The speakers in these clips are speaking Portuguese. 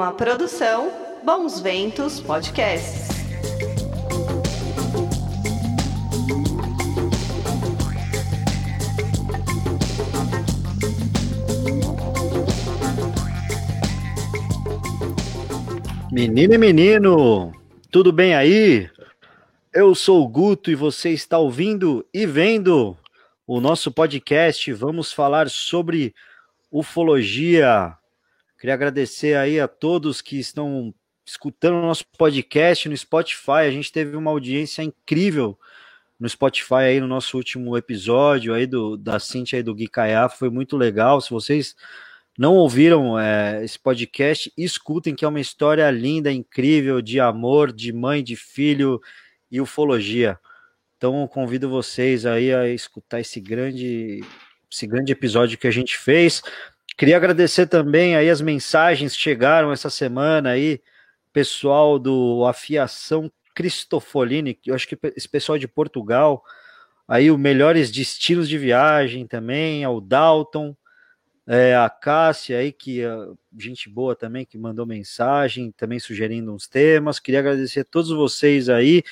Uma produção Bons Ventos Podcasts. Menina e menino, tudo bem aí? Eu sou o Guto e você está ouvindo e vendo o nosso podcast. Vamos falar sobre ufologia. Queria agradecer aí a todos que estão escutando o nosso podcast no Spotify. A gente teve uma audiência incrível no Spotify aí no nosso último episódio aí do da Cintia e do Gui Caiá. Foi muito legal. Se vocês não ouviram é, esse podcast, escutem que é uma história linda, incrível de amor, de mãe, de filho e ufologia. Então convido vocês aí a escutar esse grande, esse grande episódio que a gente fez. Queria agradecer também aí as mensagens que chegaram essa semana aí, pessoal do Afiação Cristofolini, eu acho que esse pessoal de Portugal, aí o Melhores Destinos de Viagem também, ao Dalton, é, a Cássia aí, que é gente boa também, que mandou mensagem, também sugerindo uns temas. Queria agradecer a todos vocês aí.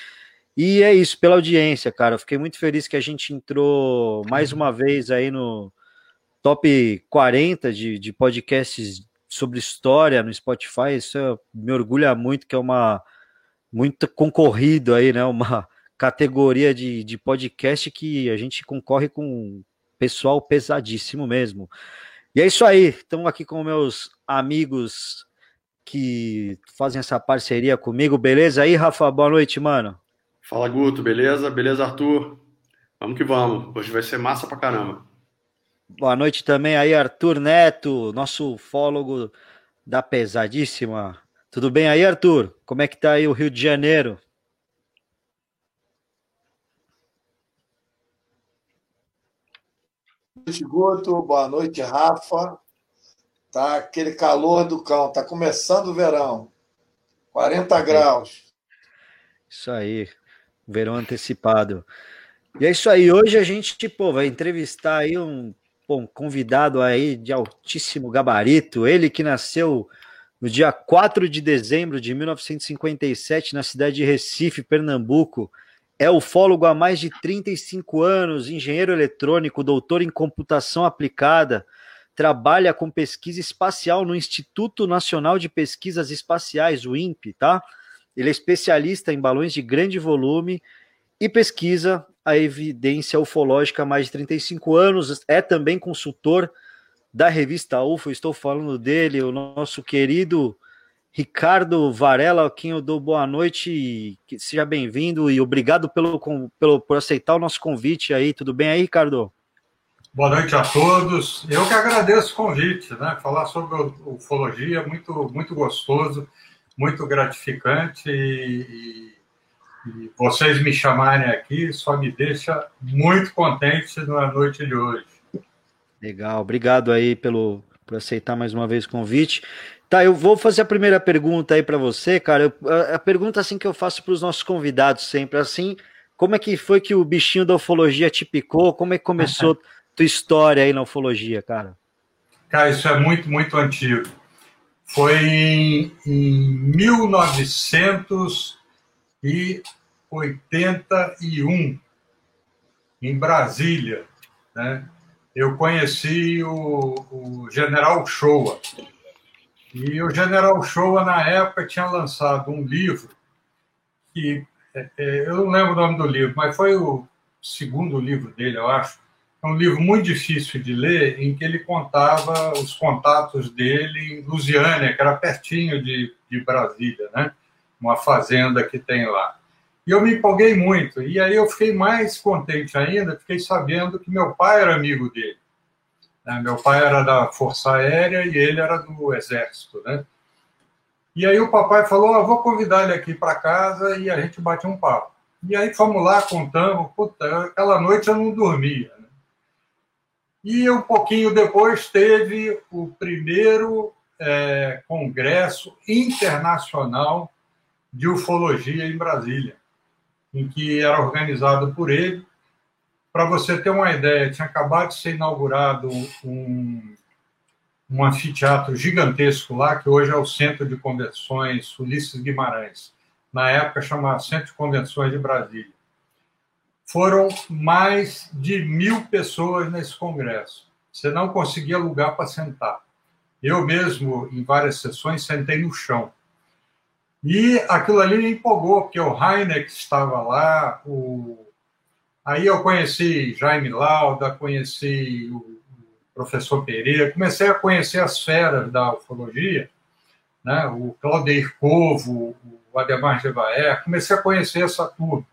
E é isso, pela audiência, cara. Eu fiquei muito feliz que a gente entrou mais uma vez aí no top 40 de, de podcasts sobre história no Spotify. Isso é, me orgulha muito, que é uma muito concorrido aí, né? Uma categoria de, de podcast que a gente concorre com pessoal pesadíssimo mesmo. E é isso aí. Estamos aqui com meus amigos que fazem essa parceria comigo. Beleza aí, Rafa? Boa noite, mano. Fala, Guto, beleza? Beleza, Arthur? Vamos que vamos. Hoje vai ser massa pra caramba. Boa noite também aí, Arthur Neto, nosso ufólogo da Pesadíssima. Tudo bem aí, Arthur? Como é que tá aí o Rio de Janeiro? Boa noite, Guto. Boa noite, Rafa. Tá aquele calor do cão, tá começando o verão. 40 graus. Isso aí verão antecipado. E é isso aí, hoje a gente tipo, vai entrevistar aí um, um convidado aí de altíssimo gabarito, ele que nasceu no dia 4 de dezembro de 1957 na cidade de Recife, Pernambuco. É ufólogo há mais de 35 anos, engenheiro eletrônico, doutor em computação aplicada, trabalha com pesquisa espacial no Instituto Nacional de Pesquisas Espaciais, o INPE, tá? Ele é especialista em balões de grande volume e pesquisa a evidência ufológica há mais de 35 anos. É também consultor da revista UFO. Estou falando dele, o nosso querido Ricardo Varela, a quem eu dou boa noite. Seja bem-vindo e obrigado pelo, pelo, por aceitar o nosso convite aí. Tudo bem aí, Ricardo? Boa noite a todos. Eu que agradeço o convite, né? Falar sobre ufologia é muito, muito gostoso muito gratificante e, e, vocês me chamarem aqui só me deixa muito contente na noite de hoje. Legal, obrigado aí pelo por aceitar mais uma vez o convite. Tá, eu vou fazer a primeira pergunta aí para você, cara. Eu, a, a, pergunta assim que eu faço para os nossos convidados sempre, assim, como é que foi que o bichinho da ufologia te picou? Como é que começou tua história aí na ufologia, cara? Cara, isso é muito, muito antigo foi em, em 1981, em Brasília. Né? Eu conheci o, o General Showa. E o General Showa, na época, tinha lançado um livro que é, é, eu não lembro o nome do livro, mas foi o segundo livro dele, eu acho, é um livro muito difícil de ler, em que ele contava os contatos dele em Lusiânia, que era pertinho de, de Brasília, né? Uma fazenda que tem lá. E eu me empolguei muito. E aí eu fiquei mais contente ainda, fiquei sabendo que meu pai era amigo dele. Né? Meu pai era da Força Aérea e ele era do Exército. Né? E aí o papai falou: ah, vou convidar ele aqui para casa e a gente bate um papo. E aí fomos lá, contamos. Puta, aquela noite eu não dormia. E um pouquinho depois teve o primeiro é, congresso internacional de ufologia em Brasília, em que era organizado por ele. Para você ter uma ideia, tinha acabado de ser inaugurado um, um anfiteatro gigantesco lá, que hoje é o Centro de Convenções Ulisses Guimarães. Na época chamava Centro de Convenções de Brasília. Foram mais de mil pessoas nesse congresso. Você não conseguia lugar para sentar. Eu mesmo, em várias sessões, sentei no chão. E aquilo ali me empolgou, porque o Heineck estava lá, o... aí eu conheci Jaime Lauda, conheci o professor Pereira, comecei a conhecer as feras da ufologia, né? o Claudio Covo, o Ademar Gevaer, comecei a conhecer essa turma.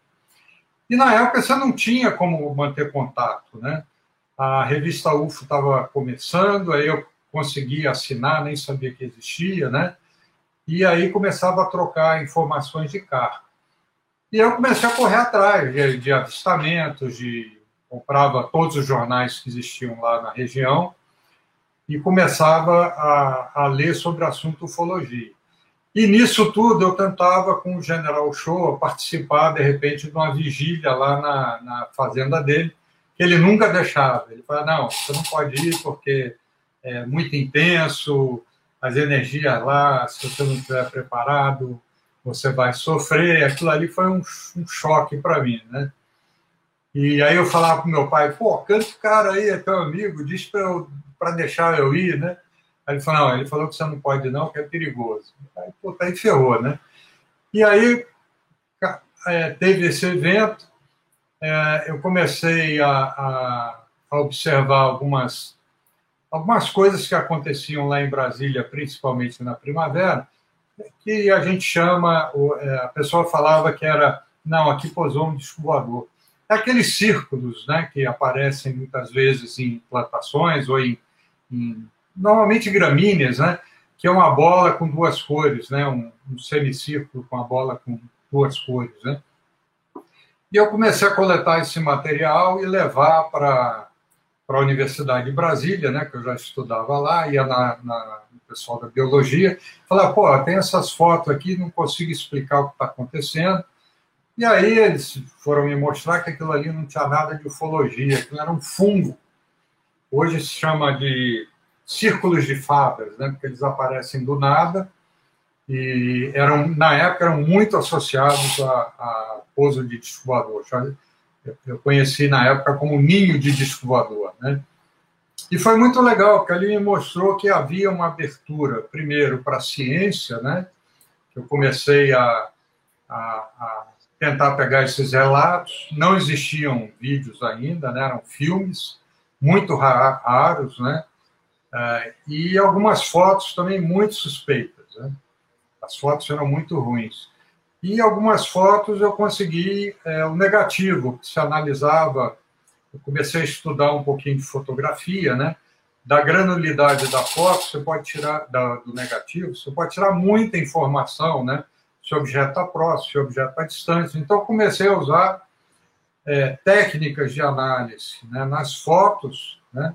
E na época você não tinha como manter contato, né? A revista UFO estava começando, aí eu consegui assinar, nem sabia que existia, né? E aí começava a trocar informações de carro. E eu comecei a correr atrás de, de avistamentos, de comprava todos os jornais que existiam lá na região e começava a, a ler sobre o assunto ufologia. E nisso tudo eu tentava, com o General Show, participar, de repente, de uma vigília lá na, na fazenda dele, que ele nunca deixava. Ele falava, não, você não pode ir porque é muito intenso, as energias lá, se você não estiver preparado, você vai sofrer. Aquilo ali foi um, um choque para mim, né? E aí eu falava pro meu pai, pô, canta o cara aí, é teu amigo, diz para deixar eu ir, né? Aí ele falou, não, ele falou que você não pode não, que é perigoso. Aí, pô, tá aí ferrou, né? E aí é, teve esse evento, é, eu comecei a, a, observar algumas, algumas coisas que aconteciam lá em Brasília, principalmente na primavera, que a gente chama, é, a pessoa falava que era, não, aqui posou um disco voador aqueles círculos né, que aparecem muitas vezes em plantações ou em, em normalmente gramíneas, né, que é uma bola com duas cores, né, um, um semicírculo com a bola com duas cores. Né. E eu comecei a coletar esse material e levar para para a Universidade de Brasília, né, que eu já estudava lá, ia na, na no pessoal da biologia, falar, pô, tem essas fotos aqui, não consigo explicar o que está acontecendo, e aí eles foram me mostrar que aquilo ali não tinha nada de ufologia, aquilo era um fungo. Hoje se chama de círculos de fadas, né? porque eles aparecem do nada e eram na época eram muito associados a, a pouso de disco. Eu conheci na época como ninho de disco voador. Né? E foi muito legal, porque ali me mostrou que havia uma abertura, primeiro, para a ciência, né? eu comecei a, a, a tentar pegar esses relatos. Não existiam vídeos ainda, né? eram filmes muito raros, né? É, e algumas fotos também muito suspeitas. Né? As fotos eram muito ruins. E algumas fotos eu consegui é, o negativo, que se analisava. Eu comecei a estudar um pouquinho de fotografia, né? Da granulidade da foto, você pode tirar da, do negativo, você pode tirar muita informação, né? se o objeto está próximo, se o objeto está distante. Então, comecei a usar é, técnicas de análise né, nas fotos né,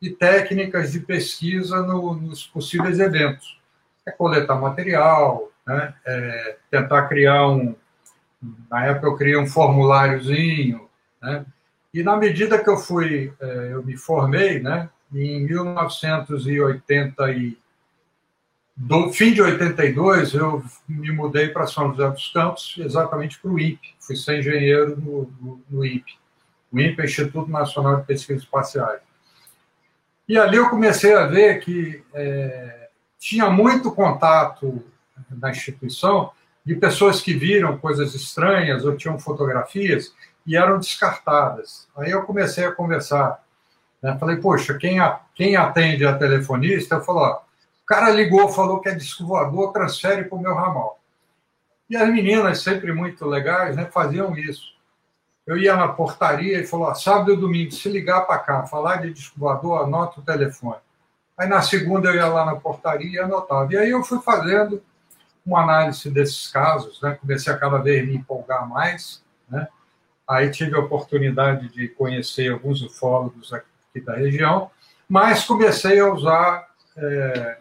e técnicas de pesquisa no, nos possíveis eventos. É coletar material, né, é tentar criar um. Na época, eu criei um formuláriozinho. Né, e na medida que eu fui, é, eu me formei, né, em 1980 do fim de 82, eu me mudei para São José dos Campos, exatamente para o INPE. Fui ser engenheiro no, no, no INPE. O INPE é Instituto Nacional de Pesquisas Espaciais. E ali eu comecei a ver que é, tinha muito contato na instituição de pessoas que viram coisas estranhas ou tinham fotografias e eram descartadas. Aí eu comecei a conversar. Né? Falei, poxa, quem, a, quem atende a telefonista, eu falei, o cara ligou, falou que é disco voador, transfere para o meu ramal. E as meninas, sempre muito legais, né, faziam isso. Eu ia na portaria e falou: sábado e domingo, se ligar para cá, falar de disco voador, anota o telefone. Aí na segunda eu ia lá na portaria e anotava. E aí eu fui fazendo uma análise desses casos, né? comecei a cada vez me empolgar mais. Né? Aí tive a oportunidade de conhecer alguns ufólogos aqui da região, mas comecei a usar é,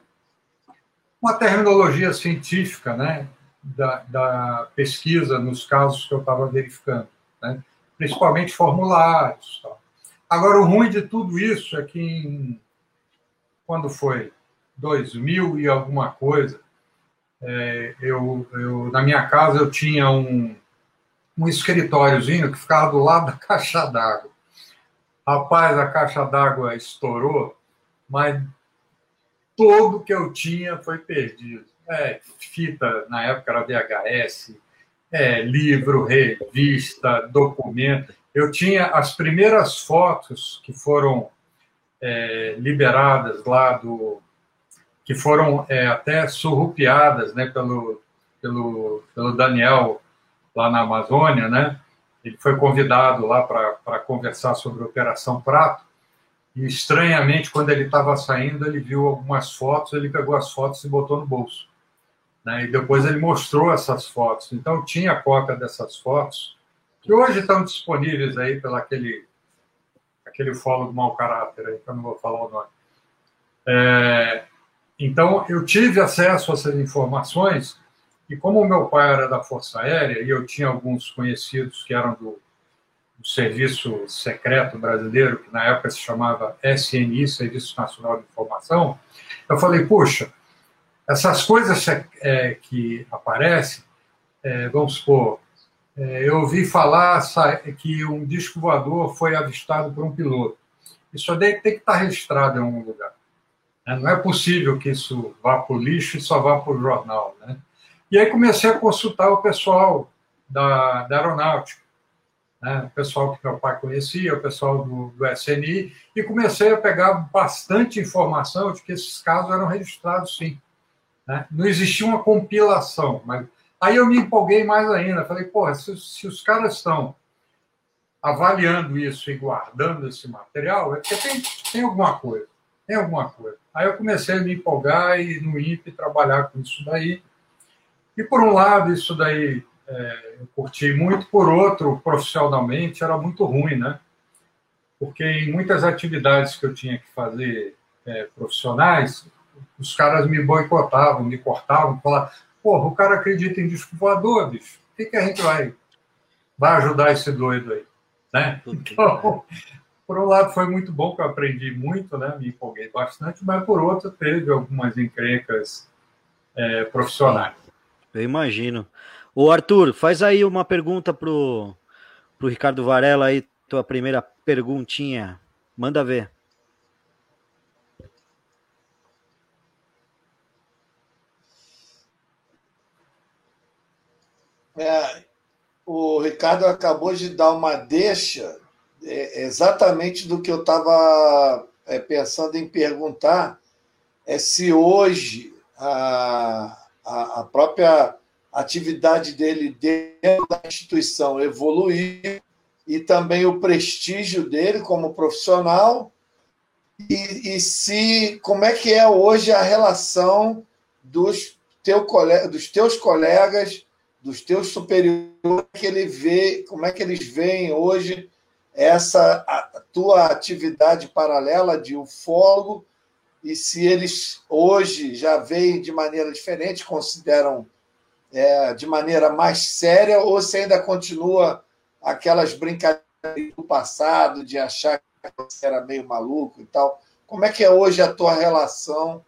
uma terminologia científica né, da, da pesquisa nos casos que eu estava verificando, né, principalmente formulários. Tal. Agora, o ruim de tudo isso é que, em, quando foi 2000 e alguma coisa, é, eu, eu, na minha casa eu tinha um, um escritóriozinho que ficava do lado da caixa d'água. Rapaz, a caixa d'água estourou, mas tudo que eu tinha foi perdido. É, fita, na época era VHS, é, livro, revista, documento. Eu tinha as primeiras fotos que foram é, liberadas lá do. Que foram é, até surrupiadas né, pelo, pelo, pelo Daniel lá na Amazônia, né? Ele foi convidado lá para conversar sobre a Operação Prato. E, estranhamente, quando ele estava saindo, ele viu algumas fotos, ele pegou as fotos e botou no bolso. Né? E depois ele mostrou essas fotos. Então, tinha cópia dessas fotos, que hoje estão disponíveis aí pelo aquele, aquele fólogo mau caráter, aí, que eu não vou falar o nome. É, então, eu tive acesso a essas informações e como o meu pai era da Força Aérea e eu tinha alguns conhecidos que eram do, do Serviço Secreto Brasileiro, que na época se chamava SNI, Serviço Nacional de Informação, eu falei, puxa, essas coisas é, que aparecem, é, vamos supor, é, eu ouvi falar que um disco voador foi avistado por um piloto. Isso daí tem que estar registrado em algum lugar. Né? Não é possível que isso vá para o lixo e só vá para o jornal. Né? E aí comecei a consultar o pessoal da, da aeronáutica, né? o pessoal que meu pai conhecia, o pessoal do, do SNI, e comecei a pegar bastante informação de que esses casos eram registrados sim. Né? Não existia uma compilação, mas aí eu me empolguei mais ainda. Falei, porra, se, se os caras estão avaliando isso e guardando esse material, é porque tem, tem alguma coisa. Tem alguma coisa. Aí eu comecei a me empolgar e no INPE trabalhar com isso daí. E por um lado, isso daí é, eu curti muito, por outro, profissionalmente, era muito ruim, né? Porque em muitas atividades que eu tinha que fazer é, profissionais, os caras me boicotavam, me cortavam, falavam, porra, o cara acredita em disco voador, bicho, o que, que a gente vai, vai ajudar esse doido aí? Né? Então, por um lado foi muito bom, que eu aprendi muito, né? me empolguei bastante, mas por outro teve algumas encrencas é, profissionais. Eu imagino. O Arthur, faz aí uma pergunta pro, pro Ricardo Varela aí, tua primeira perguntinha. Manda ver. É, o Ricardo acabou de dar uma deixa é, exatamente do que eu estava é, pensando em perguntar, é se hoje a, a, a própria atividade dele dentro da instituição evoluir e também o prestígio dele como profissional e, e, se como é que é hoje a relação dos, teu, dos teus colegas, dos teus superiores, que ele vê, como é que eles veem hoje essa tua atividade paralela de ufólogo e se eles hoje já veem de maneira diferente, consideram é, de maneira mais séria, ou se ainda continua aquelas brincadeiras do passado de achar que você era meio maluco e tal. Como é que é hoje a tua relação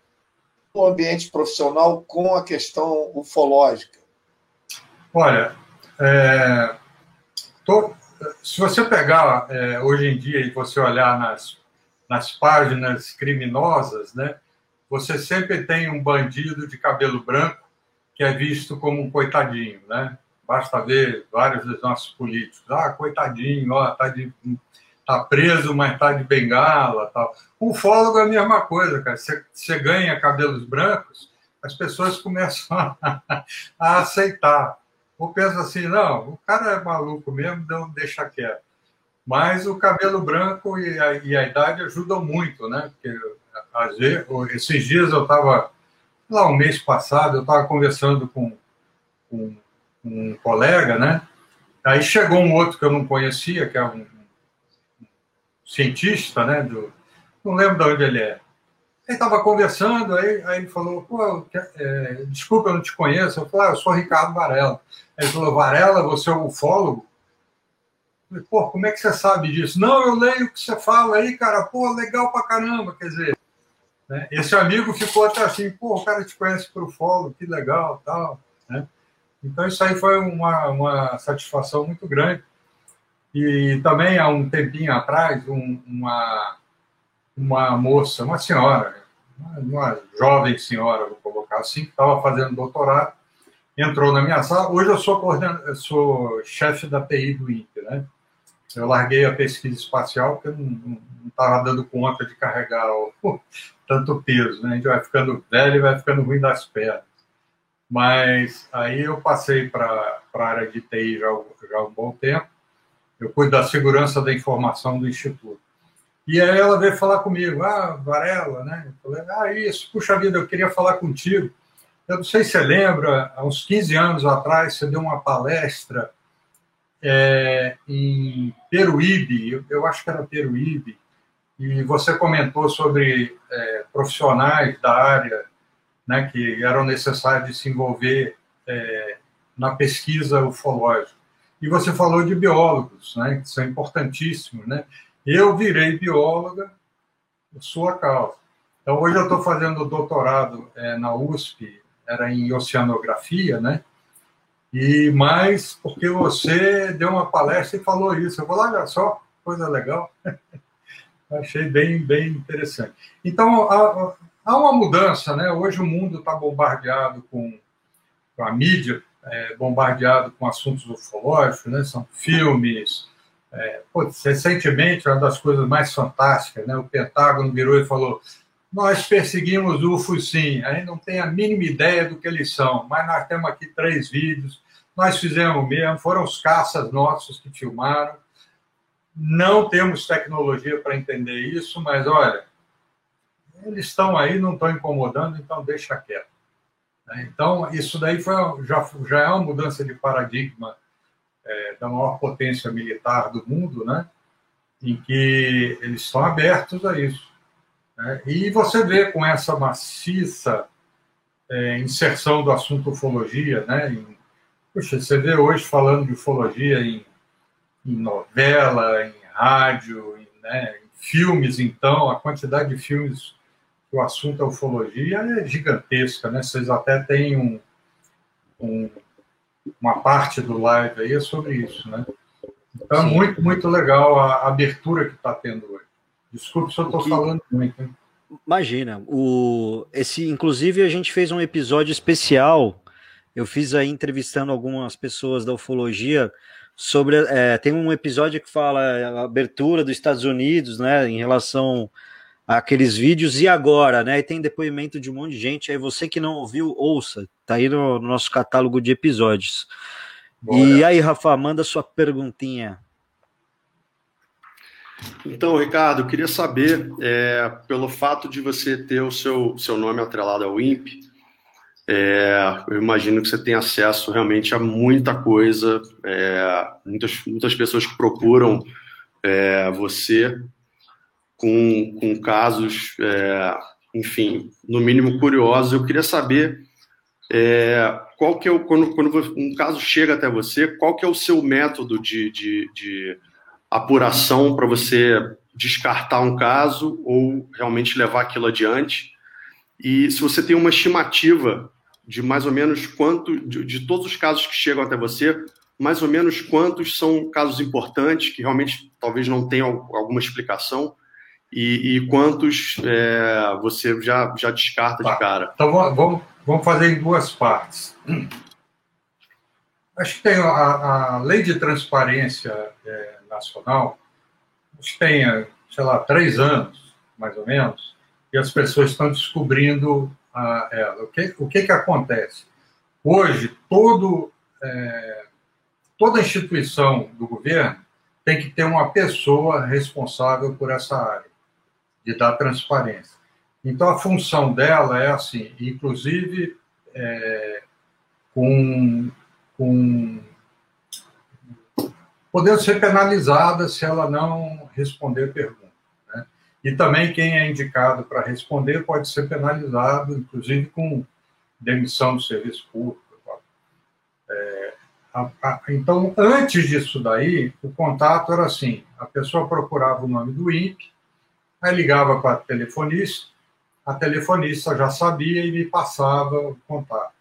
no ambiente profissional com a questão ufológica? Olha, é, tô, se você pegar é, hoje em dia e você olhar nas nas páginas criminosas, né, você sempre tem um bandido de cabelo branco que é visto como um coitadinho, né? Basta ver vários dos nossos políticos. Ah, coitadinho, ó, tá, de, tá preso, mas tá de bengala tal. O ufólogo é a mesma coisa, cara. Você, você ganha cabelos brancos, as pessoas começam a, a aceitar. Ou pensa assim, não, o cara é maluco mesmo, não deixa quieto. Mas o cabelo branco e a, e a idade ajudam muito, né? Porque às vezes, esses dias eu estava, lá um mês passado, eu estava conversando com, com, um colega, né? Aí chegou um outro que eu não conhecia, que é um, cientista, né? Do, não lembro de onde ele é. Ele estava conversando, aí, aí ele falou, pô, é, desculpa, eu não te conheço. Eu falei, ah, eu sou Ricardo Varela. Ele falou, Varela, você é um ufólogo? Falei, pô, como é que você sabe disso? Não, eu leio o que você fala aí, cara. Pô, legal pra caramba. Quer dizer, Né? Esse amigo ficou até assim, pô, o cara te conhece por follow, que legal, tal. Né? Então isso aí foi uma, uma satisfação muito grande. E também há um tempinho atrás, um, uma, uma moça, uma senhora, uma jovem senhora, vou colocar assim, que estava fazendo doutorado, entrou na minha sala. Hoje eu sou, eu sou chefe da TI do INPE, né? Eu larguei a pesquisa espacial porque não estava dando conta de carregar o, tanto peso, né? A gente vai ficando velho e vai ficando ruim das pernas. Mas aí eu passei para a área de TI já, já há um bom tempo. Eu cuido da segurança da informação do Instituto. E aí ela veio falar comigo, ah, Varela, né? Eu falei, ah, isso, puxa vida, eu queria falar contigo. Eu não sei se você lembra, há uns 15 anos atrás, você deu uma palestra é, em Peruíbe, eu, eu, acho que era Peruíbe, e você comentou sobre é, profissionais da área né, que eram necessários de se envolver é, na pesquisa ufológica. E você falou de biólogos, né, que são importantíssimos, né? Eu virei bióloga por sua causa. Então, hoje eu estou fazendo doutorado é, na USP, era em oceanografia, né? E mais porque você deu uma palestra e falou isso. Eu vou lá, olha só, coisa legal. Achei bem, bem interessante. Então, há, há uma mudança, né? Hoje o mundo está bombardeado com, com, a mídia, é, bombardeado com assuntos ufológicos, né? São filmes, é, recentemente, uma das coisas mais fantásticas, né? o Pentágono virou e falou: nós perseguimos UFOs sim, aí não tem a mínima ideia do que eles são, mas nós temos aqui três vídeos, nós fizemos mesmo, foram os caças nossos que filmaram. Não temos tecnologia para entender isso, mas olha, eles estão aí, não estão incomodando, então deixa quieto. Então, isso daí foi, já, já é uma mudança de paradigma é, da maior potência militar do mundo, né? em que eles estão abertos a isso. Né? E você vê com essa maciça é, inserção do assunto ufologia, né? Em, puxa, você vê hoje falando de ufologia em, em novela, em rádio, em, né, em filmes, então, a quantidade de filmes que o assunto é ufologia é gigantesca, né? Vocês até têm um, um uma parte do live aí é sobre isso, né? Então, é muito, muito legal a abertura que está tendo hoje. Desculpe se eu estou que... falando muito. Hein? Imagina, o esse inclusive a gente fez um episódio especial. Eu fiz aí entrevistando algumas pessoas da ufologia sobre é, tem um episódio que fala a abertura dos Estados Unidos, né, em relação aqueles vídeos e agora, né? E tem depoimento de um monte de gente. Aí você que não ouviu, ouça. Tá aí no, no nosso catálogo de episódios. Bora. E aí, Rafa, manda sua perguntinha. Então, Ricardo, eu queria saber, é, pelo fato de você ter o seu, seu nome atrelado ao INPE, é, eu imagino que você tem acesso realmente a muita coisa, é, muitas, muitas pessoas que procuram é, você com, com casos, é, enfim, no mínimo curiosos. Eu queria saber é, qual que é o, quando, quando um caso chega até você, qual que é o seu método de, de, de apuração para você descartar um caso ou realmente levar aquilo adiante? E se você tem uma estimativa de mais ou menos quanto, de, de todos os casos que chegam até você, mais ou menos quantos são casos importantes que realmente talvez não tenham alguma explicação e, e quantos é, você já, já descarta tá. de cara? Então vamos, vamos fazer em duas partes. Acho que tem a, a lei de transparência é, nacional, tem, sei lá, três anos, mais ou menos, e as pessoas estão descobrindo a, ela. O que, o que, que acontece? Hoje, todo, é, toda instituição do governo tem que ter uma pessoa responsável por essa área de dar transparência. Então, a função dela é assim, inclusive é, com, com podendo ser penalizada se ela não responder pergunta. Né? E também quem é indicado para responder pode ser penalizado, inclusive com demissão do serviço público. É, a, a, então, antes disso daí, o contato era assim: a pessoa procurava o nome do INPE, Aí ligava para a telefonista, a telefonista já sabia e me passava o contato.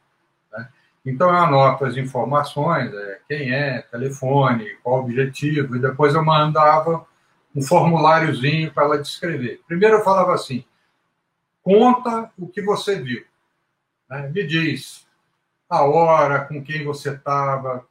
Então, eu anoto as informações, é, quem é, telefone, qual o objetivo, e depois eu mandava um formuláriozinho para ela descrever. Primeiro eu falava assim, conta o que você viu. Né? Me diz a hora, com quem você estava,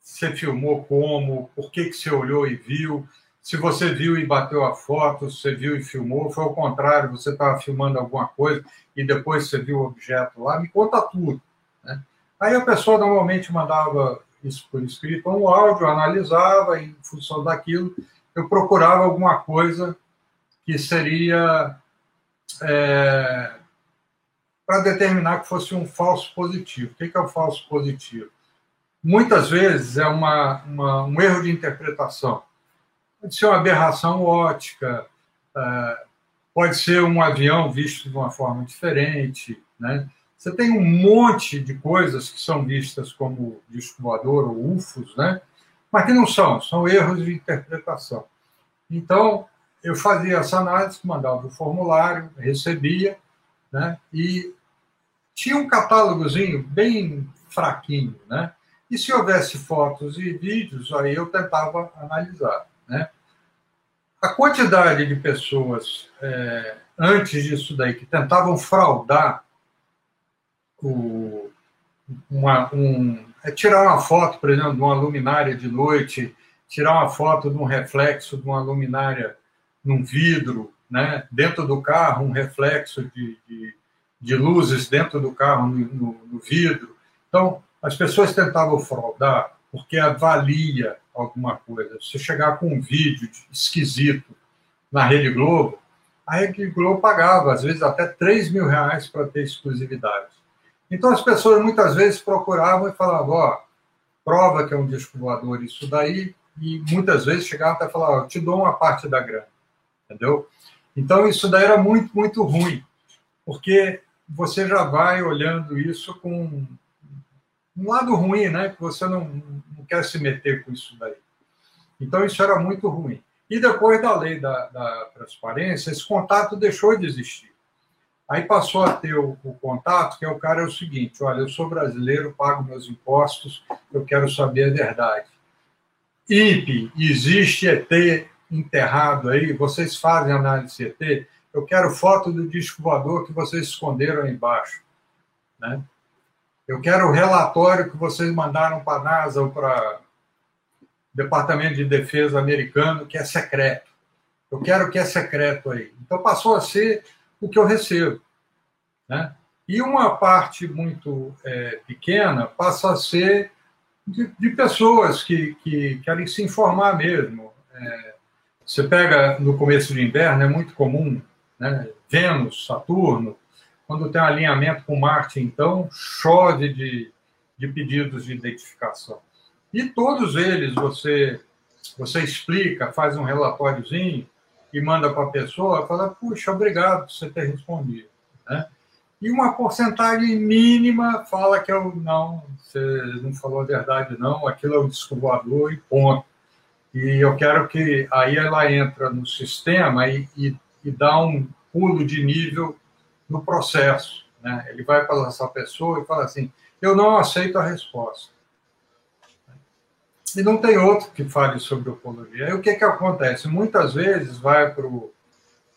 você filmou como, por que, que você olhou e viu, se você viu e bateu a foto, se você viu e filmou, foi ao contrário, você estava filmando alguma coisa e depois você viu o objeto lá, me conta tudo. Né? Aí a pessoa normalmente mandava isso por escrito, um áudio, analisava, em função daquilo, eu procurava alguma coisa que seria é, para determinar que fosse um falso positivo. O que é o falso positivo? Muitas vezes é uma, uma um erro de interpretação pode ser uma aberração ótica, é, pode ser um avião visto de uma forma diferente, né? Você tem um monte de coisas que são vistas como disco voador ou UFOs, né? Mas que não são, são erros de interpretação. Então, eu fazia essa análise, mandava o formulário, recebia, né? E tinha um catálogozinho bem fraquinho, né? E se houvesse fotos e vídeos, aí eu tentava analisar. Né? A quantidade de pessoas é, antes disso daí que tentavam fraudar o, uma, um, é tirar uma foto, por exemplo, de uma luminária de noite, tirar uma foto de um reflexo de uma luminária num vidro, né? dentro do carro, um reflexo de, de, de luzes dentro do carro no, no, no vidro. Então, as pessoas tentavam fraudar porque avalia alguma coisa. Se chegar com um vídeo esquisito na Rede Globo, a Rede Globo pagava, às vezes, até 3 mil reais para ter exclusividade. Então, as pessoas muitas vezes procuravam e falavam: ó, prova que é um disco voador isso daí, e muitas vezes chegavam até falar: ó, te dou uma parte da grana. Entendeu? Então, isso daí era muito, muito ruim, porque você já vai olhando isso com um lado ruim, né? Que você não, não quer se meter com isso daí. Então, isso era muito ruim. E depois da lei da, da transparência, esse contato deixou de existir. Aí passou a ter o, o, contato, que é o cara é o seguinte: olha, eu sou brasileiro, pago meus impostos, eu quero saber a verdade. INPE, existe ET enterrado aí? Vocês fazem análise ET? Eu quero foto do disco voador que vocês esconderam aí embaixo. Né? Eu quero o relatório que vocês mandaram para a NASA ou para Departamento de Defesa americano, que é secreto. Eu quero que é secreto aí. Então passou a ser o que eu recebo. Né? E uma parte muito é, pequena passa a ser de, de pessoas que, que, querem se informar mesmo. É, você pega no começo de inverno, é muito comum, né? Vênus, Saturno, quando tem um alinhamento com Marte, então, chove de, de pedidos de identificação. E todos eles você, você explica, faz um relatóriozinho e manda para a pessoa, fala, puxa, obrigado por você ter respondido. Né? E uma porcentagem mínima fala que eu não, você não falou a verdade, não, aquilo é um disco voador e ponto. E eu quero que aí ela entra no sistema e, e, e dá um pulo de nível no processo. Né? Ele vai para essa pessoa e fala assim: eu não aceito a resposta. E não tem outro que fale sobre ufologia. Aí o que, que acontece? Muitas vezes vai para o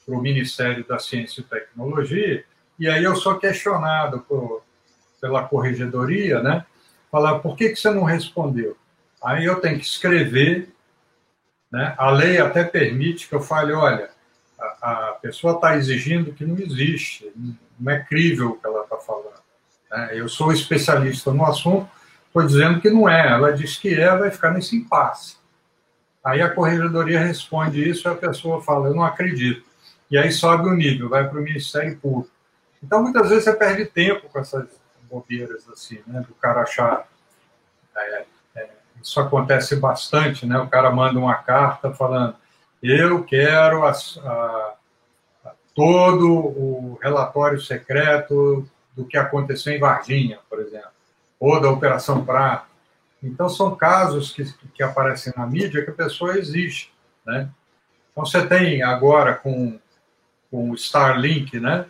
Ministério da Ciência e Tecnologia, e aí eu sou questionado por, pela corregedoria, né? Falar, por que, que você não respondeu? Aí eu tenho que escrever, né? A lei até permite que eu fale, olha, a, pessoa está exigindo que não existe, não é crível o que ela está falando. Né? Eu sou especialista no assunto, estou dizendo que não é. Ela diz que é, vai ficar nesse impasse. Aí a corregedoria responde isso e a pessoa fala, eu não acredito. E aí sobe o nível, vai para o Ministério Público. Então, muitas vezes você perde tempo com essas bobeiras assim, né? Do cara achar. É, é, isso acontece bastante, né? O cara manda uma carta falando eu quero a, a, a, todo o relatório secreto do que aconteceu em Varginha, por exemplo, ou da Operação Prato. Então, são casos que, que aparecem na mídia que a pessoa existe. Né? Então, você tem agora com, com o Starlink, né?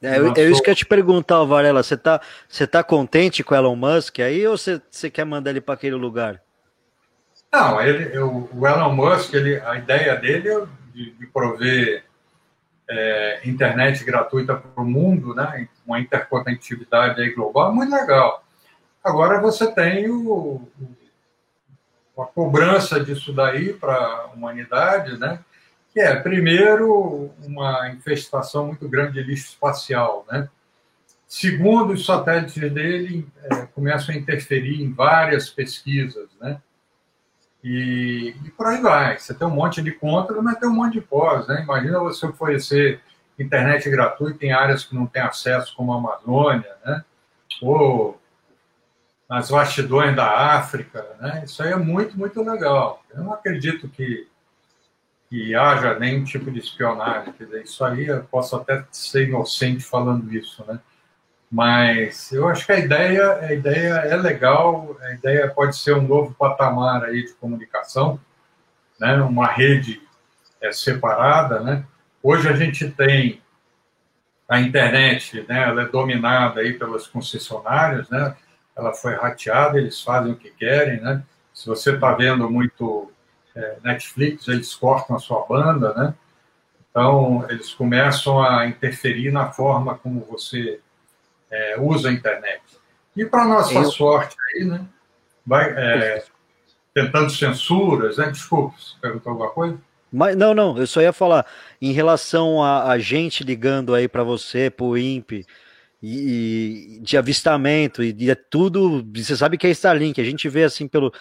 É, é isso que eu ia te perguntar, Varela. Você tá, você tá contente com o Elon Musk aí ou você, você quer mandar ele para aquele lugar? Não, ele, o Elon Musk, ele, a ideia dele é de, de prover é, internet gratuita para o mundo, né? uma interconectividade global, é muito legal. Agora você tem o, a cobrança disso daí para a humanidade, né? que é, primeiro, uma infestação muito grande de lixo espacial. Né? Segundo, os satélites dele é, começam a interferir em várias pesquisas. Né? E, e, por aí vai. Você tem um monte de contra, mas tem um monte de pós. Né? Imagina você oferecer internet gratuita em áreas que não têm acesso, como a Amazônia, né? ou nas vastidões da África. Né? Isso aí é muito, muito legal. Eu não acredito que que haja nenhum tipo de espionagem. Dizer, isso aí eu posso até ser inocente falando isso, né? Mas eu acho que a ideia, a ideia é legal, a ideia pode ser um novo patamar aí de comunicação, né? Uma rede é, separada, né? Hoje a gente tem a internet, né? Ela é dominada aí pelas concessionárias, né? Ela foi rateada, eles fazem o que querem, né? Se você está vendo muito é, Netflix, eles cortam a sua banda, né? Então, eles começam a interferir na forma como você é, usa a internet. E, para nossa Eu... sorte aí, né? Vai, é, tentando censuras, né? Desculpa, você perguntou alguma coisa? Mas, não, não, eu só ia falar em relação a, a gente ligando aí para você, para o INPE, e, e, de avistamento, e de é tudo, você sabe que é Starlink, a gente vê assim pelo,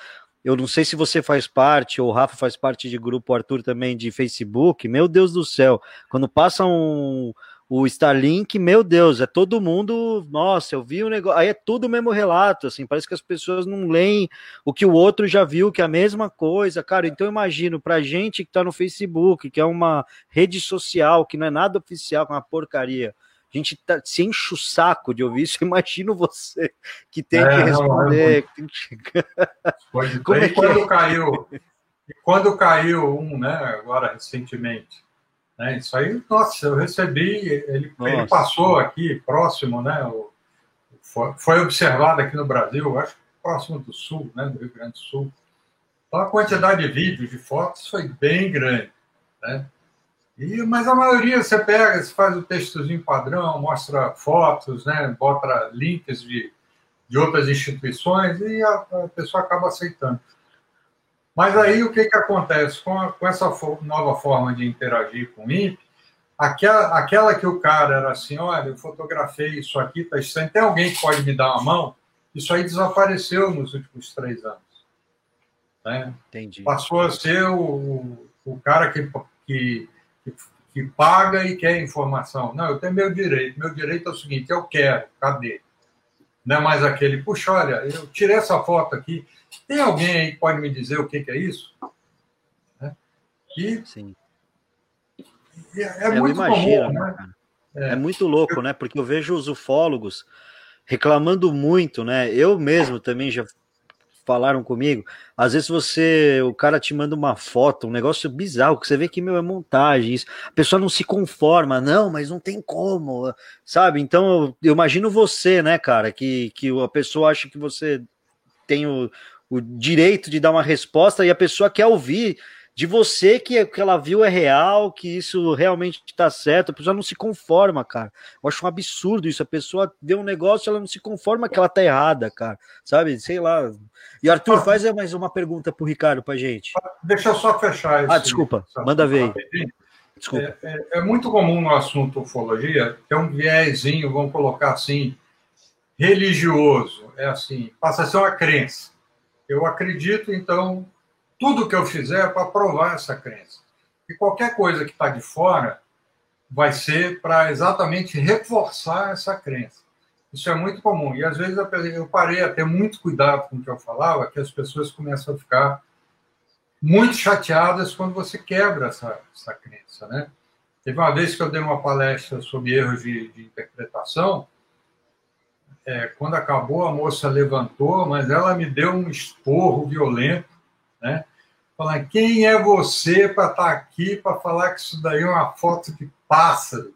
eu não sei se você faz parte, ou o Rafa faz parte de grupo, Arthur também, de Facebook. Meu Deus do céu, quando passa um, o Starlink, meu Deus, é todo mundo. Nossa, eu vi um negócio. Aí é tudo o mesmo relato, assim. Parece que as pessoas não leem o que o outro já viu, que é a mesma coisa, cara. Então, eu imagino, pra gente que tá no Facebook, que é uma rede social, que não é nada oficial, que é uma porcaria a gente tá, se enche o saco de ouvir isso. Imagino você que tem é, que responder. Não, é. Como é que quando é? caiu, quando caiu um, né, agora recentemente, né, isso aí, nossa, eu recebi, ele, ele passou aqui próximo, né, o, foi, foi, observado aqui no Brasil, acho que próximo do Sul, né, do Rio Grande do Sul. Então a quantidade de vídeos, de fotos foi bem grande, né? E, mas a maioria você pega, você faz o textozinho padrão, mostra fotos, né, bota links de, de outras instituições e a, a pessoa acaba aceitando. Mas aí o que, que acontece? Com, a, com essa nova forma de interagir com o INPE, aquela, aquela que o cara era assim, olha, eu fotografei isso aqui, tá estranho, tem alguém que pode me dar uma mão? Isso aí desapareceu nos últimos três anos. Né? Entendi. Passou a ser o, o cara que, que que, que paga e quer informação. Não, eu tenho meu direito. Meu direito é o seguinte: eu quero, cadê? Não é mais aquele, puxa, olha, eu tirei essa foto aqui. Tem alguém aí que pode me dizer o que, que é isso? Né? E, Sim. É, é, é muito imagino, comum, né? É. é muito louco, né? Porque eu vejo os ufólogos reclamando muito, né? Eu mesmo também já falaram comigo. Às vezes você, o cara te manda uma foto, um negócio bizarro, que você vê que meu é montagem, isso. A pessoa não se conforma, não, mas não tem como, sabe? Então eu, eu imagino você, né, cara, que, que a pessoa acha que você tem o, o direito de dar uma resposta e a pessoa quer ouvir de você que o que ela viu é real, que isso realmente está certo, a pessoa não se conforma, cara. Eu acho um absurdo isso. A pessoa vê um negócio, ela não se conforma que ela tá errada, cara. Sabe? Sei lá. E Arthur, ah, faz mais uma pergunta pro Ricardo pra gente. Deixa eu só fechar isso. Ah, desculpa. Manda ver aí. Desculpa. É, é, é, muito comum no assunto ufologia ter um viésinho, vamos colocar assim, religioso. É assim, passa a ser uma crença. Eu acredito, então tudo que eu fizer é para provar essa crença. E qualquer coisa que está de fora vai ser para exatamente reforçar essa crença. Isso é muito comum. E às vezes eu parei a ter muito cuidado com o que eu falava, que as pessoas começam a ficar muito chateadas quando você quebra essa, essa crença. Né? Teve uma vez que eu dei uma palestra sobre erros de, de interpretação. É, quando acabou, a moça levantou, mas ela me deu um esporro violento, né? Falar quem é você para estar tá aqui para falar que isso daí é uma foto de pássaro?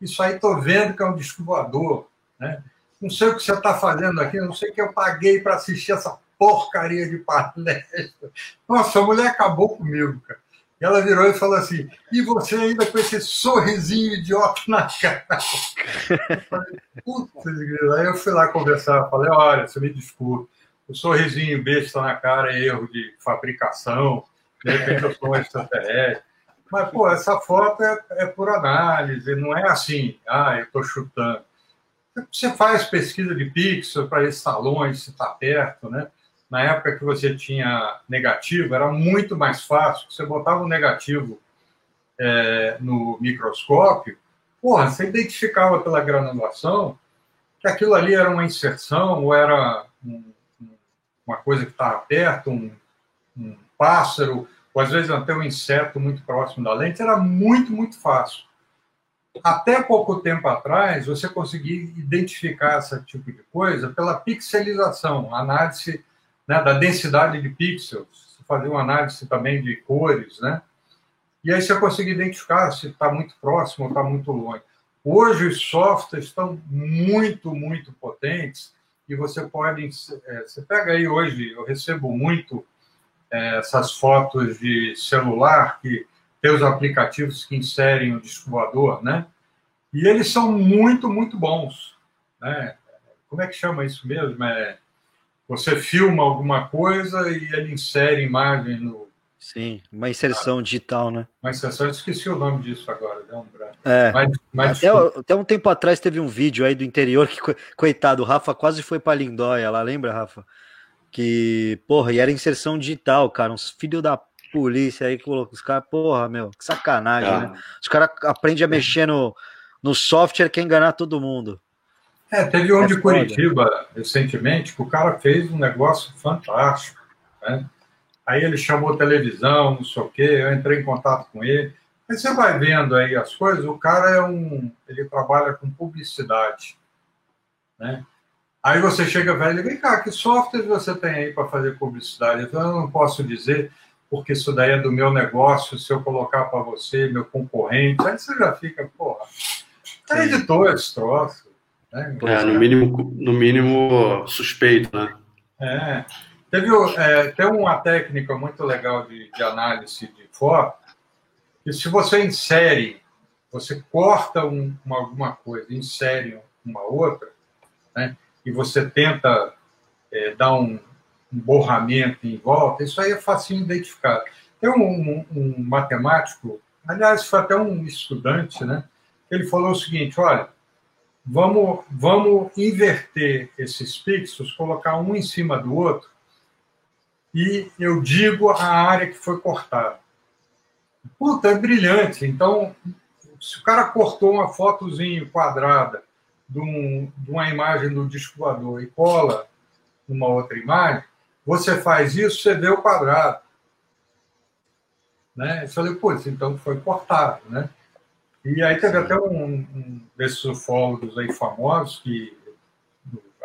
isso aí estou vendo que é um disco voador, né? Não sei o que você está fazendo aqui, não sei o que eu paguei para assistir essa porcaria de palestra. Nossa, a mulher acabou comigo, cara. Ela virou e falou assim: e você ainda com esse sorrisinho idiota na cara? Eu falei, Puta, aí eu fui lá conversar, falei: olha, você me desculpe, o sorrisinho besta na cara erro de fabricação, de repente eu sou um extraterrestre. Mas, pô, essa foto é, é por análise, não é assim, ah, eu estou chutando. Você faz pesquisa de pixel para esses salões, se está perto, né? Na época que você tinha negativo, era muito mais fácil. Você botava o negativo é, no microscópio, porra, você identificava pela granulação que aquilo ali era uma inserção ou era um, uma coisa que estava perto, um, um pássaro, ou às vezes até um inseto muito próximo da lente, era muito, muito fácil. Até pouco tempo atrás, você conseguia identificar esse tipo de coisa pela pixelização, análise né, da densidade de pixels, fazer uma análise também de cores, né? E aí você consegue identificar se está muito próximo ou está muito longe. Hoje os softwares estão muito, muito potentes e você pode, é, você pega aí hoje, eu recebo muito é, essas fotos de celular que tem os aplicativos que inserem o disco voador, né? E eles são muito, muito bons, né? Como é que chama isso mesmo? É você filma alguma coisa e ele insere imagem no. Sim, uma inserção ah, digital, né? Uma inserção, eu esqueci o nome disso agora, deu um branco. É, mas, mas até, até, um tempo atrás teve um vídeo aí do interior que, coitado, o Rafa quase foi para Lindóia lá, lembra, Rafa? Que, porra, e era inserção digital, cara, uns filhos da polícia aí que colocou os caras, porra, meu, que sacanagem, ah. né? Os caras aprendem a mexer no, no software que é enganar todo mundo. É, teve um é de Curitiba recentemente que o cara fez um negócio fantástico. Né? Aí ele chamou televisão, não sei o quê, eu entrei em contato com ele. Aí você vai vendo aí as coisas, o cara é um. ele trabalha com publicidade. Né? Aí você chega velho e vem cá, que software você tem aí para fazer publicidade? Eu não posso dizer, porque isso daí é do meu negócio, se eu colocar para você, meu concorrente, aí você já fica, porra, é editor esse troço. Né? É, no mínimo, no mínimo suspeito, né? É. Teve, é, tem uma técnica muito legal de, de análise de foto, que se você insere, você corta um, uma, alguma coisa, insere uma outra, né? e você tenta é, dar um, um, borramento em volta, isso aí é fácil de identificar. Tem um, um, um matemático, aliás, foi até um estudante, né? Ele falou o seguinte: olha, Vamos, vamos inverter esses pixels, colocar um em cima do outro, e eu digo a área que foi cortada. Puta, é brilhante. Então, se o cara cortou uma fotozinha quadrada de, um, de uma imagem do disco voador e cola numa outra imagem, você faz isso, você vê o quadrado. Né? Eu falei, putz, então foi cortado, né? E aí teve até um, um desses ufólogos aí famosos que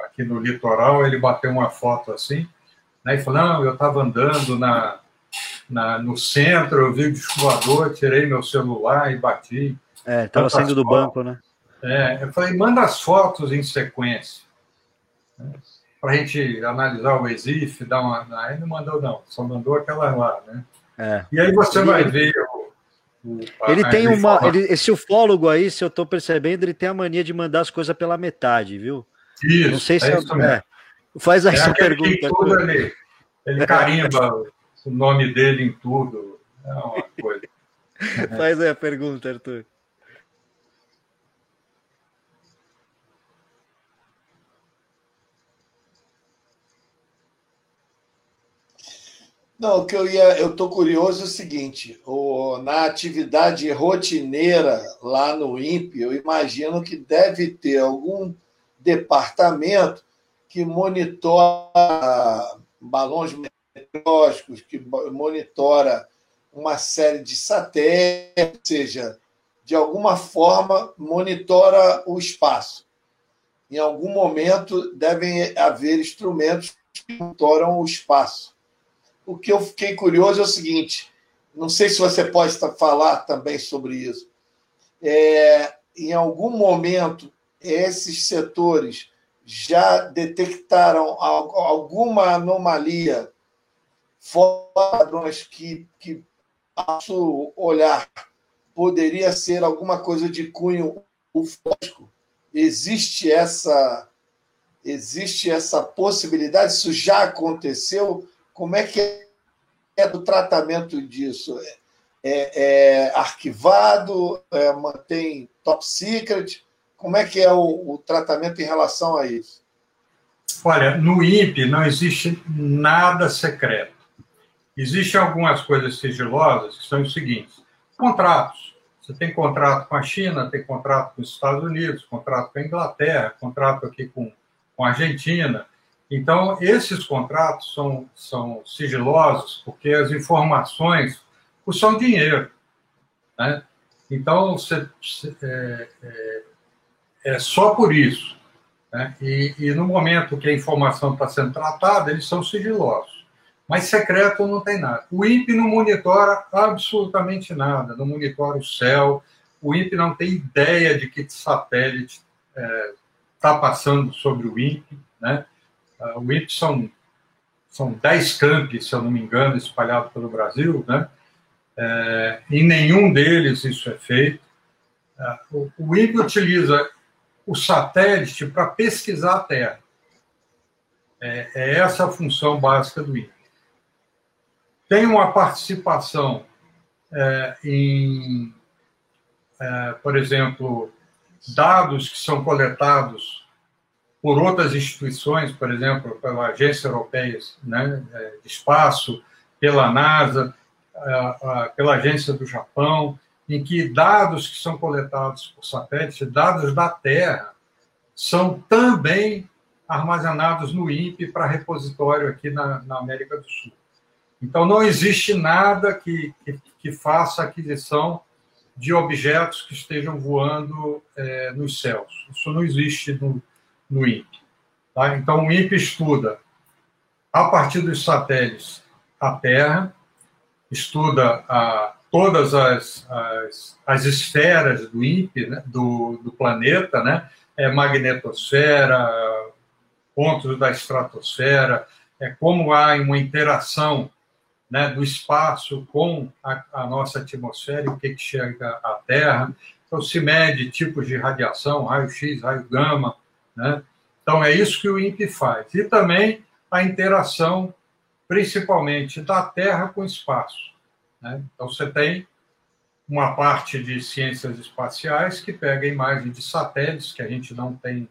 aqui no litoral ele bateu uma foto assim, né, e falou, não, eu estava andando na, na, no centro, eu vi o descoador, tirei meu celular e bati. É, estava saindo do banco, né? É, eu falei, manda as fotos em sequência. Né, para a gente analisar o EXIF, dar uma. Aí não mandou, não, só mandou aquela lá, né? É. E aí você e vai ele... ver ele tem uma. Ele, esse ufólogo aí, se eu tô percebendo, ele tem a mania de mandar as coisas pela metade, viu? Isso, Não sei se é, é, é. Faz essa é pergunta. Ele, ele carimba o nome dele em tudo. É uma coisa. Faz aí a pergunta, Arthur. Não, o que eu ia, eu estou curioso é o seguinte: o, na atividade rotineira lá no INPE, eu imagino que deve ter algum departamento que monitora balões meteorológicos, que monitora uma série de satélites, ou seja, de alguma forma monitora o espaço. Em algum momento devem haver instrumentos que monitoram o espaço o que eu fiquei curioso é o seguinte: não sei se você pode falar também sobre isso. É, em algum momento, esses setores já detectaram alguma anomalia fora padrões que, que, nosso olhar, poderia ser alguma coisa de cunho ufótico? Existe essa, existe essa possibilidade? Isso já aconteceu? Como é que é do tratamento disso? É, é arquivado? É, mantém top secret? Como é que é o, o tratamento em relação a isso? Olha, no INPE não existe nada secreto. Existem algumas coisas sigilosas que são os seguintes: contratos. Você tem contrato com a China, tem contrato com os Estados Unidos, contrato com a Inglaterra, contrato aqui com, com a Argentina. Então, esses contratos são, são sigilosos porque as informações custam dinheiro. Né? Então, você, você, é, é, é só por isso. Né? E, e, no momento que a informação está sendo tratada, eles são sigilosos. Mas secreto não tem nada. O INPE não monitora absolutamente nada, não monitora o céu. O INPE não tem ideia de que satélite está é, tá passando sobre o INPE. Né? Ah, o INPE são, são 10 campi, se eu não me engano, espalhados pelo Brasil. Né? É, em nenhum deles isso é feito. Ah, o INPE utiliza o satélite para pesquisar a Terra. É, é, essa a função básica do INPE. Tem uma participação é, em, é, por exemplo, dados que são coletados por outras instituições, por exemplo, pela Agência Europeia né, é, de Espaço, pela NASA, pela Agência do Japão, em que dados que são coletados por satélite, dados da Terra, são também armazenados no INPE para repositório aqui na, na, América do Sul. Então, não existe nada que, que, que faça aquisição de objetos que estejam voando é, nos céus. Isso não existe no, no INPE. Tá? Então, o INPE estuda, a partir dos satélites, a Terra, estuda a, todas as, as, as esferas do INPE, né, do, do planeta, né, é, magnetosfera, pontos da estratosfera, é, como há uma interação né, do espaço com a, a, nossa atmosfera e o que, que chega à Terra. Então, se mede tipos de radiação, raio-x, raio-gama. Né? Então, é isso que o INPE faz. E também a interação, principalmente, da Terra com o espaço. Né? Então, você tem uma parte de ciências espaciais que pega imagem de satélites, que a gente não tem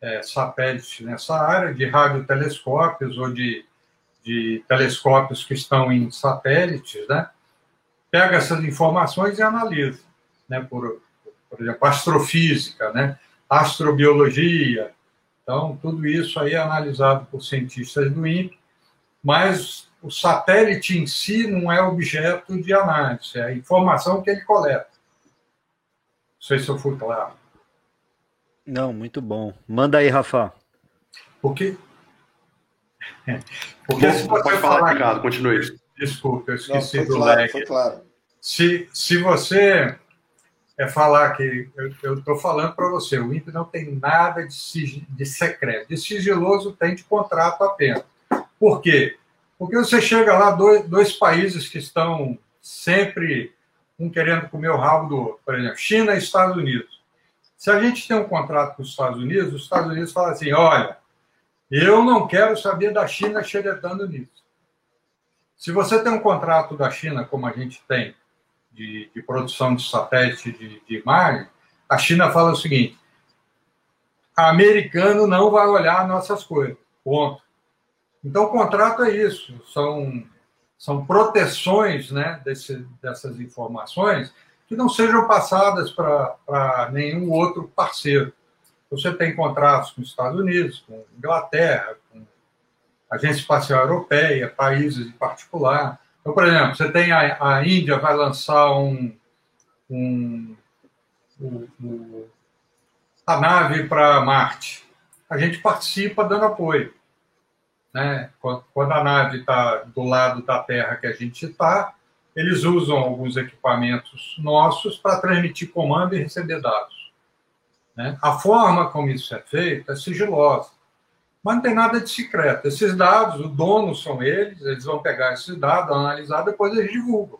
é, satélites nessa área, de radiotelescópios ou de, de telescópios que estão em satélites, né? pega essas informações e analisa, né? por, por exemplo, astrofísica, né? astrobiologia. Então, tudo isso aí é analisado por cientistas do INPE, mas o satélite em si não é objeto de análise, é a informação que ele coleta. Não sei se eu fui claro. Não, muito bom. Manda aí, Rafa. Porque. Porque se você pode falar, Ricardo, continue. Desculpa, eu esqueci não, do claro, lag. Claro. Se, se você é falar que eu estou falando para você, o INPE não tem nada de, de secreto. De sigiloso tem de contrato apenas. Por quê? Porque você chega lá, dois, dois países que estão sempre um querendo comer o rabo do outro, por exemplo, China e Estados Unidos. Se a gente tem um contrato com os Estados Unidos, os Estados Unidos falam assim: olha, eu não quero saber da China xeretando nisso. Se você tem um contrato da China, como a gente tem, de, de produção de satélite de, de imagem, a China fala o seguinte: americano não vai olhar nossas coisas. Ponto. Então, o contrato é isso, são, são proteções né, desse, dessas informações que não sejam passadas para nenhum outro parceiro. Você tem contratos com os Estados Unidos, com Inglaterra, com a Agência Espacial Europeia, países em particular. Então, por exemplo, você tem a, a Índia vai lançar um, um, um, um a nave para Marte. A gente participa dando apoio né? Quando a nave está do lado da Terra que a gente está, eles usam alguns equipamentos nossos para transmitir comando e receber dados. Né? A forma como isso é feito é sigilosa, mas não tem nada de secreto. Esses dados, o dono são eles, eles vão pegar esses dados, analisar, depois eles divulgam.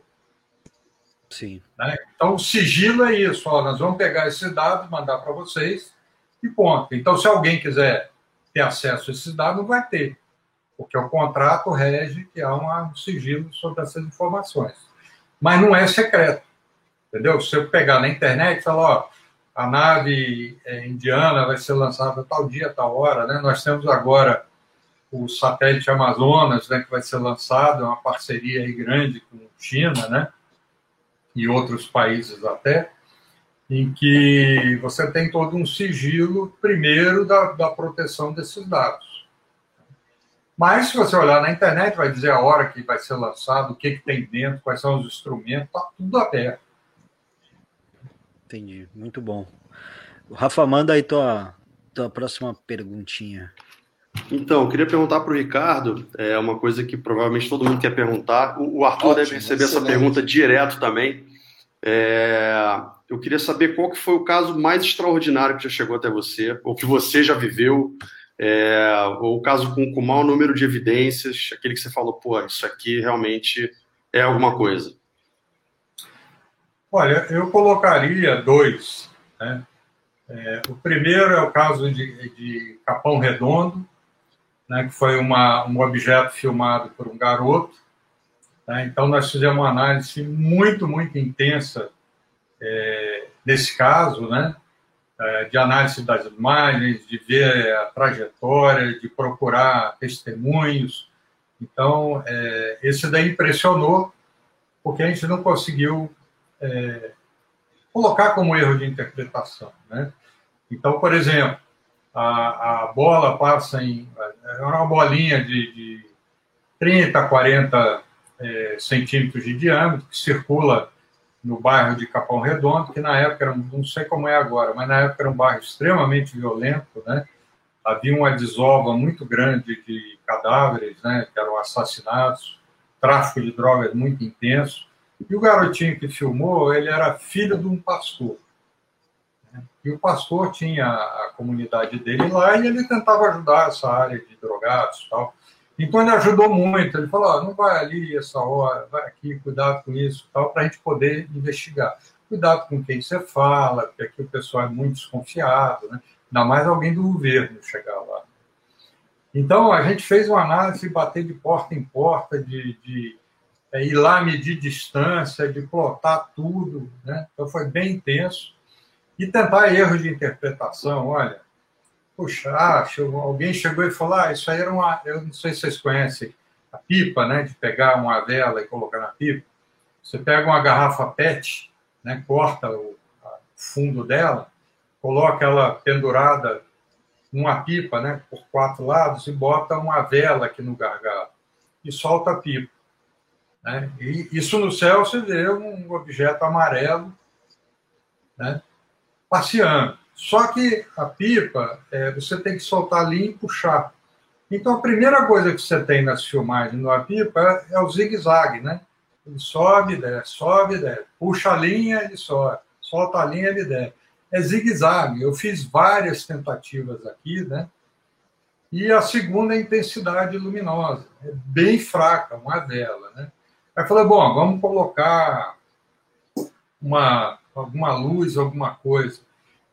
Sim. Né? Então, o sigilo é isso. Ó, nós vamos pegar esses dados, mandar para vocês e ponto. Então, se alguém quiser ter acesso a esses dados, não vai ter, porque o contrato rege que há um sigilo sobre essas informações. Mas não é secreto, entendeu? Se eu pegar na internet e falar, ó, a nave é, indiana vai ser lançada tal dia, tal hora, né? Nós temos agora o satélite Amazonas, né, que vai ser lançado, é uma parceria grande com China, né? E outros países até em que você tem todo um sigilo, primeiro, da, da proteção desses dados. Mas, se você olhar na internet, vai dizer a hora que vai ser lançado, o que, que tem dentro, quais são os instrumentos, está tudo aberto. Entendi, muito bom. Rafa, manda aí tua, tua próxima perguntinha. Então, eu queria perguntar para o Ricardo, é uma coisa que provavelmente todo mundo quer perguntar. O Arthur Ótimo, deve receber excelente. essa pergunta direto também. É, eu queria saber qual que foi o caso mais extraordinário que já chegou até você, ou que você já viveu, é, o caso com, com maior número de evidências, aquele que você falou, pô, isso aqui realmente é alguma coisa. Olha, eu colocaria dois. Né? É, o primeiro é o caso de, de Capão Redondo, né, que foi uma, um objeto filmado por um garoto. Né? Então, nós fizemos uma análise muito, muito intensa é, nesse caso, né, de análise das imagens, de ver a trajetória, de procurar testemunhos. Então, é, esse daí impressionou, porque a gente não conseguiu é, colocar como erro de interpretação. Né? Então, por exemplo, a, a bola passa em. É uma bolinha de, de 30, 40 é, centímetros de diâmetro, que circula no bairro de Capão Redondo, que na época, era, não sei como é agora, mas na época era um bairro extremamente violento, né? Havia uma desova muito grande de cadáveres, né, que eram assassinados, tráfico de drogas muito intenso. E o garotinho que filmou, ele era filho de um pastor. Né? E o pastor tinha a comunidade dele lá e ele tentava ajudar essa área de drogados e tal. Então ele ajudou muito. Ele falou: oh, não vai ali essa hora, vai aqui, cuidado com isso, tal, para a gente poder investigar. Cuidado com quem você fala, porque aqui o pessoal é muito desconfiado, né? Ainda mais alguém do governo chegar lá. Então a gente fez uma análise, bater de porta em porta, de, de é, ir lá medir distância, de plotar tudo, né? Então foi bem intenso e tentar erros de interpretação. Olha, puxa, ah, alguém chegou e falou, ah, isso aí era uma, eu não sei se vocês conhecem, a pipa, né, de pegar uma vela e colocar na pipa. Você pega uma garrafa PET, né, corta o fundo dela, coloca ela pendurada numa pipa, né, por quatro lados e bota uma vela aqui no gargalo e solta a pipa. Né? E isso no céu você vê um objeto amarelo, né, passeando. Só que a pipa, é, você tem que soltar ali e puxar. Então, a primeira coisa que você tem nas filmagens numa pipa é, o zigue-zague, né? Ele sobe, desce, sobe, desce. Puxa a linha, ele sobe. Solta a linha, ele desce. É zigue-zague. Eu fiz várias tentativas aqui, né? E a segunda é a intensidade luminosa. É bem fraca, uma vela, né? Aí falei, bom, vamos colocar uma, alguma luz, alguma coisa.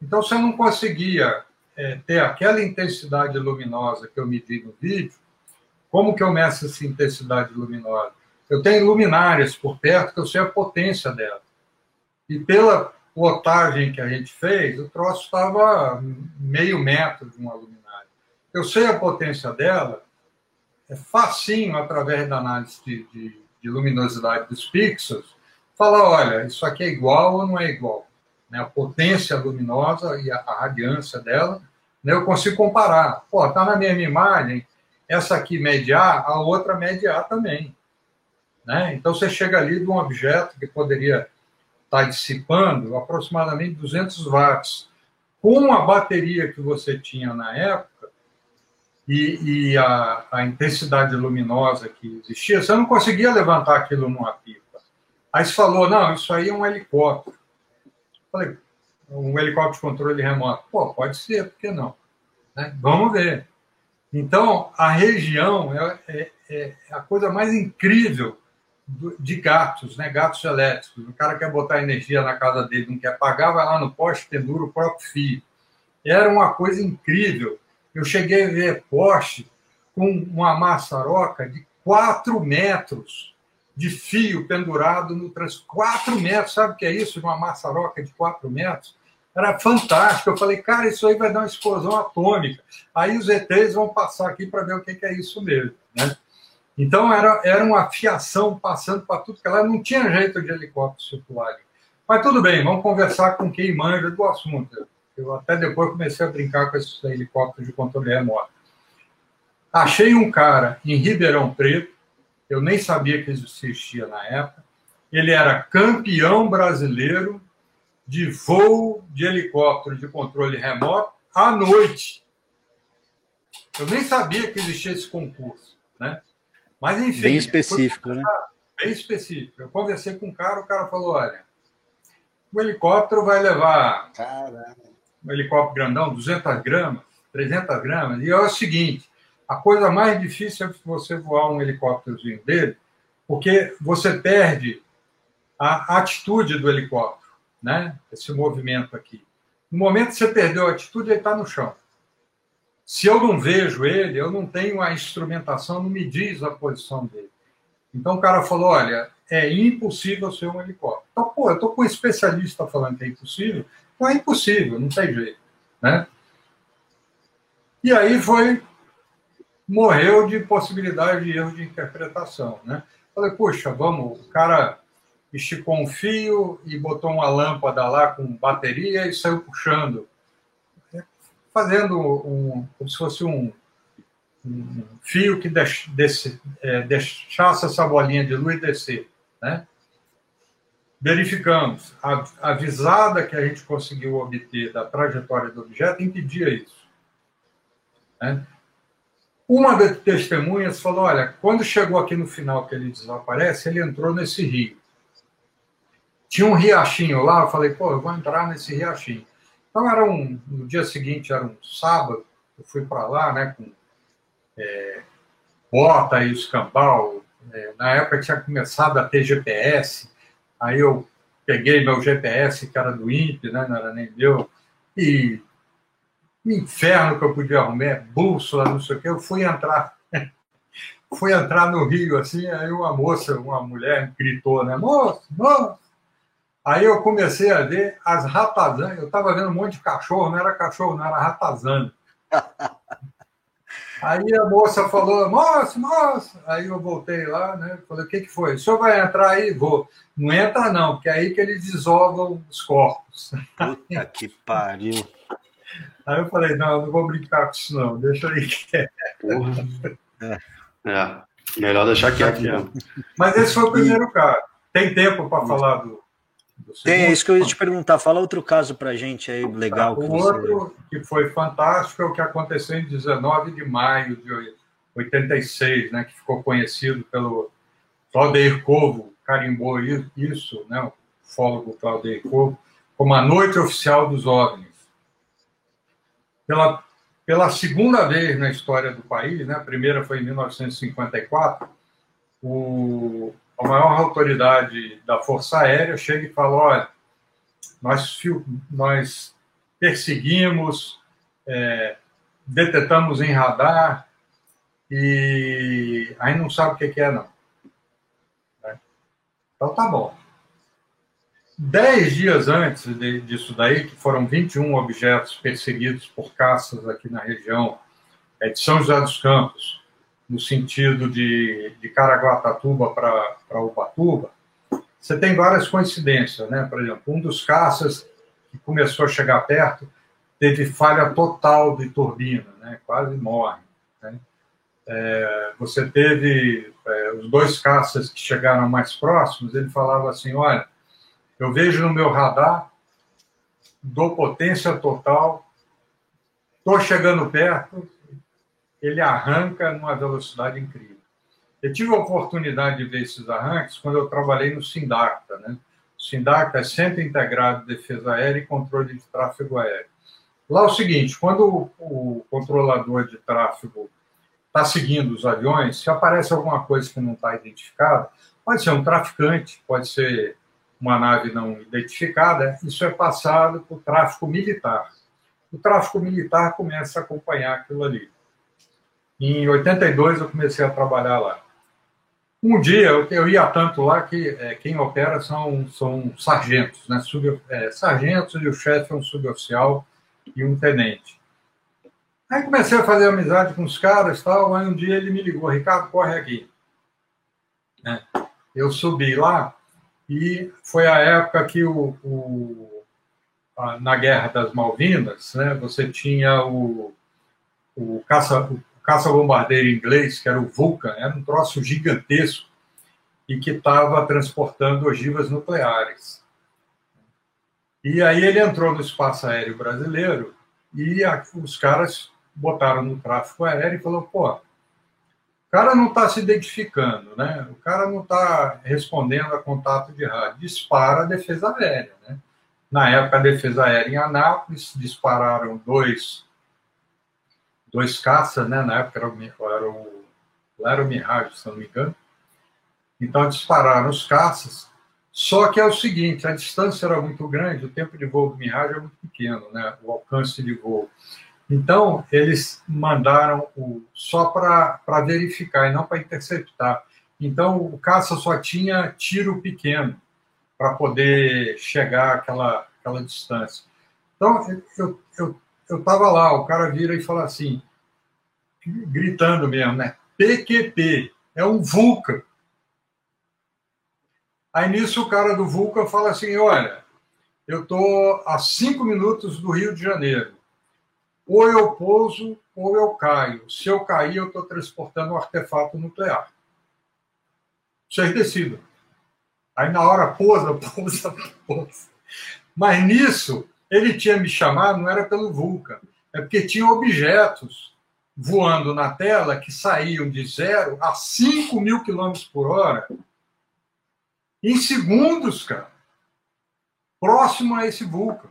Então, se eu não conseguia é, ter aquela intensidade luminosa que eu medi no vídeo, como que eu meço essa intensidade luminosa? Eu tenho luminárias por perto que eu sei a potência dela. E pela plotagem que a gente fez, o troço estava meio metro de uma luminária. Eu sei a potência dela, é facinho, através da análise de, de, de luminosidade dos pixels, falar, olha, isso aqui é igual ou não é igual né, a potência luminosa e a, a radiância dela, né, eu consigo comparar. Pô, tá na mesma imagem, essa aqui mede A, a outra mede A também. Né? Então você chega ali de um objeto que poderia estar tá dissipando aproximadamente 200 watts. Com a bateria que você tinha na época e, e a, a, intensidade luminosa que existia, você não conseguia levantar aquilo numa pipa. Aí você falou, não, isso aí é um helicóptero. Falei, um helicóptero de controle remoto. Pô, pode ser, por que não? Né? Vamos ver. Então, a região é, é, é a coisa mais incrível de gatos, né? gatos elétricos. O cara quer botar energia na casa dele, não quer pagar, vai lá no poste, pendura o próprio fio. Era uma coisa incrível. Eu cheguei a ver poste com uma maçaroca de 4 metros de fio pendurado no trânsito. 4 metros, sabe o que é isso? Uma maçaroca de 4 metros? Era fantástico. Eu falei, cara, isso aí vai dar uma explosão atômica. Aí os ETs vão passar aqui para ver o que é isso mesmo. Né? Então era, era uma fiação passando para tudo que ela não tinha jeito de helicóptero circular. Mas tudo bem, vamos conversar com quem manja do assunto. Eu até depois comecei a brincar com esses helicópteros de controle remoto. Achei um cara em Ribeirão Preto, eu nem sabia que existia na época. Ele era campeão brasileiro de voo de helicóptero de controle remoto à noite. Eu nem sabia que existia esse concurso, né? Mas enfim. Bem específico, né? Bem específico. Eu conversei com um cara, o cara falou: olha, o helicóptero vai levar. Caramba. Um helicóptero grandão, 200 gramas, 300 gramas. E é o seguinte: a coisa mais difícil é você voar um helicópterozinho dele, porque você perde a atitude do helicóptero né? Esse movimento aqui. No momento que você perdeu a atitude, ele está no chão. Se eu não vejo ele, eu não tenho a instrumentação, não me diz a posição dele. Então o cara falou: olha, é impossível ser um helicóptero. Então, pô, eu estou com um especialista falando que é impossível. Não é impossível, não tem jeito. Né? E aí foi. Morreu de possibilidade de erro de interpretação. Né? Falei, puxa, vamos, o cara esticou um fio e botou uma lâmpada lá com bateria e saiu puxando, fazendo um, como se fosse um, um fio que é, deixasse essa bolinha de luz descer, né? Verificamos, a, a visada que a gente conseguiu obter da trajetória do objeto impedia isso. Né? Uma das testemunhas falou: olha, quando chegou aqui no final que ele desaparece, ele entrou nesse rio. Tinha um riachinho lá, eu falei, pô, eu vou entrar nesse riachinho. Então era um, no dia seguinte era um sábado, eu fui para lá, né, com é, bota e escambau. É, na época tinha começado a ter GPS, aí eu peguei meu GPS, que era do INPE, né, não era nem meu, e inferno que eu podia arrumar, bússola, não sei o que, eu fui entrar. fui entrar no Rio, assim, aí uma moça, uma mulher gritou, né, moço, moço, Aí eu comecei a ver as ratazanas. Eu estava vendo um monte de cachorro, não era cachorro, não era ratazana. Aí a moça falou, moça, moça. Aí eu voltei lá, né? Falei, o que, que foi? O senhor vai entrar aí? Vou. Não entra, não, porque é aí que eles desovam os corpos. Puta que pariu. Aí eu falei, não, não vou brincar com isso, não. Deixa aí quieto. É. é. Melhor deixar quieto mesmo. Mas esse foi o primeiro e... caso. Tem tempo para falar do, tem, é isso que eu ia te perguntar. Fala outro caso para gente aí, legal. Tá, o você... outro que foi fantástico é o que aconteceu em 19 de maio de 86, né, que ficou conhecido pelo Claudeir Covo, carimbou isso, né, o fólogo Claudeir Covo, como a Noite Oficial dos OVNIs. Pela, pela segunda vez na história do país, né, a primeira foi em 1954, o, a maior autoridade da Força Aérea chega e fala: olha, nós, nós perseguimos, é, detetamos em radar e aí não sabe o que é, não. Né? Então tá bom. Dez dias antes de, disso daí, que foram 21 objetos perseguidos por caças aqui na região é, de São José dos Campos, no sentido de, de Caraguatatuba para Ubatuba, você tem várias coincidências, né? Por exemplo, um dos caças que começou a chegar perto teve falha total de turbina, né? Quase morre. Né? É, você teve é, os dois caças que chegaram mais próximos, ele falava assim, olha, eu vejo no meu radar, dou potência total, estou chegando perto, ele arranca numa velocidade incrível. Eu tive a oportunidade de ver esses arranques quando eu trabalhei no Sindacta, né? SINDAC é Centro Integrado de Defesa Aérea e Controle de Tráfego Aéreo. Lá é o seguinte, quando o controlador de tráfego está seguindo os aviões, se aparece alguma coisa que não está identificada, pode ser um traficante, pode ser uma nave não identificada, isso é passado para o tráfico militar. O tráfico militar começa a acompanhar aquilo ali. Em 82 eu comecei a trabalhar lá. Um dia eu, ia tanto lá que é, quem opera são, são sargentos, né? Sub, é, sargentos e o chefe é um suboficial e um tenente. Aí comecei a fazer amizade com os caras tal. Aí um dia ele me ligou, Ricardo, corre aqui. Né? Eu subi lá e foi a época que o, o a, na Guerra das Malvinas, né, você tinha o, o caça caça-bombardeiro inglês, que era o Vulcan, era um troço gigantesco e que estava transportando ogivas nucleares. E aí ele entrou no espaço aéreo brasileiro e a, os caras botaram no tráfego aéreo e falou, pô, o cara não está se identificando, né? O cara não está respondendo a contato de rádio. Dispara a defesa aérea, né? Na época, a defesa aérea em Anápolis dispararam dois dois caças, né? Na época era o, era o, era Mirage, se não me engano. Então dispararam os caças. Só que é o seguinte, a distância era muito grande, o tempo de voo do Mirage é muito pequeno, né? O alcance de voo. Então, eles mandaram o, só para verificar e não para interceptar. Então, o caça só tinha tiro pequeno para poder chegar àquela, àquela distância. Então, eu, eu, eu estava lá, o cara vira e fala assim, gritando mesmo, né? PQP, é um Vulca. Aí nisso o cara do Vulca fala assim: olha, eu estou a cinco minutos do Rio de Janeiro. Ou eu pouso ou eu caio. Se eu cair, eu estou transportando um artefato nuclear. Vocês decidam. Aí na hora pousa, pousa, pousa. Mas nisso, ele tinha me chamado, não era pelo Vulca, é porque tinha objetos voando na tela que saíam de zero a 5 mil quilômetros por hora em segundos, cara. Próximo a esse vulcão.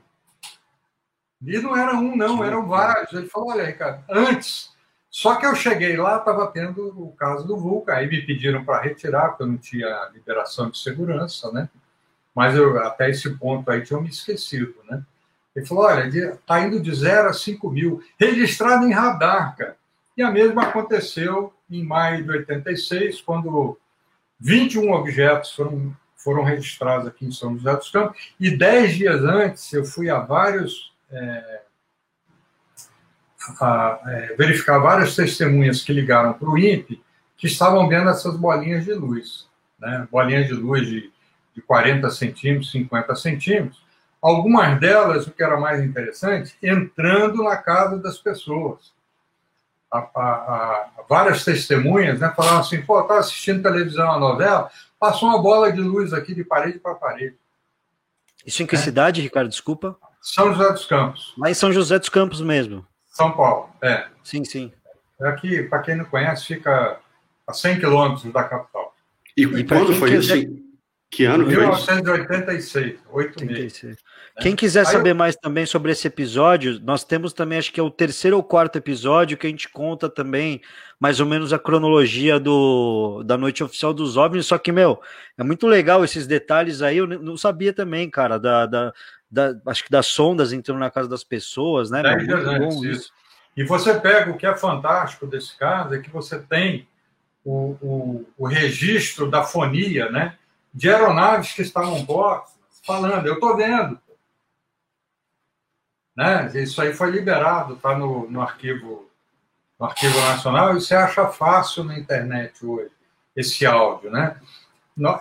E não era um, não, eram vários. Ele falou: olha, Ricardo, antes. Só que eu cheguei lá, estava tendo o caso do vulcão. Aí me pediram para retirar, porque eu não tinha liberação de segurança, né? Mas eu, até esse ponto aí tinha me esquecido, né? Ele falou: olha, está indo de 0 a 5 mil, registrado em radar, cara. E a mesma aconteceu em maio de 86, quando 21 objetos foram, foram registrados aqui em São José dos Campos, e 10 dias antes eu fui a vários. É, a, é, verificar várias testemunhas que ligaram para o INPE que estavam vendo essas bolinhas de luz, né? bolinhas de luz de, de 40 centímetros, 50 centímetros, algumas delas, o que era mais interessante, entrando na casa das pessoas. A, a, a, várias testemunhas né, falaram assim: pô, estava assistindo televisão, uma novela, passou uma bola de luz aqui de parede para parede. Isso em que é. cidade, Ricardo? Desculpa. São José dos Campos. Lá em São José dos Campos mesmo. São Paulo, é. Sim, sim. Aqui, para quem não conhece, fica a 100 quilômetros da capital. E, e quando foi isso? Que ano foi 1986, oito meses. Quem quiser Aí saber eu... mais também sobre esse episódio, nós temos também, acho que é o terceiro ou quarto episódio, que a gente conta também mais ou menos a cronologia do, da noite oficial dos OVNIs, só que, meu, é muito legal esses detalhes aí, eu não sabia também, cara, da, da, da acho que das sondas entrando na casa das pessoas, né? É, muito bom isso. E você pega o que é fantástico desse caso, é que você tem o, o, o registro da fonia, né? de aeronaves que estavam próximas, falando, eu estou vendo. Né? Isso aí foi liberado, está no, no, arquivo, no arquivo nacional, e você acha fácil na internet hoje, esse áudio. Né?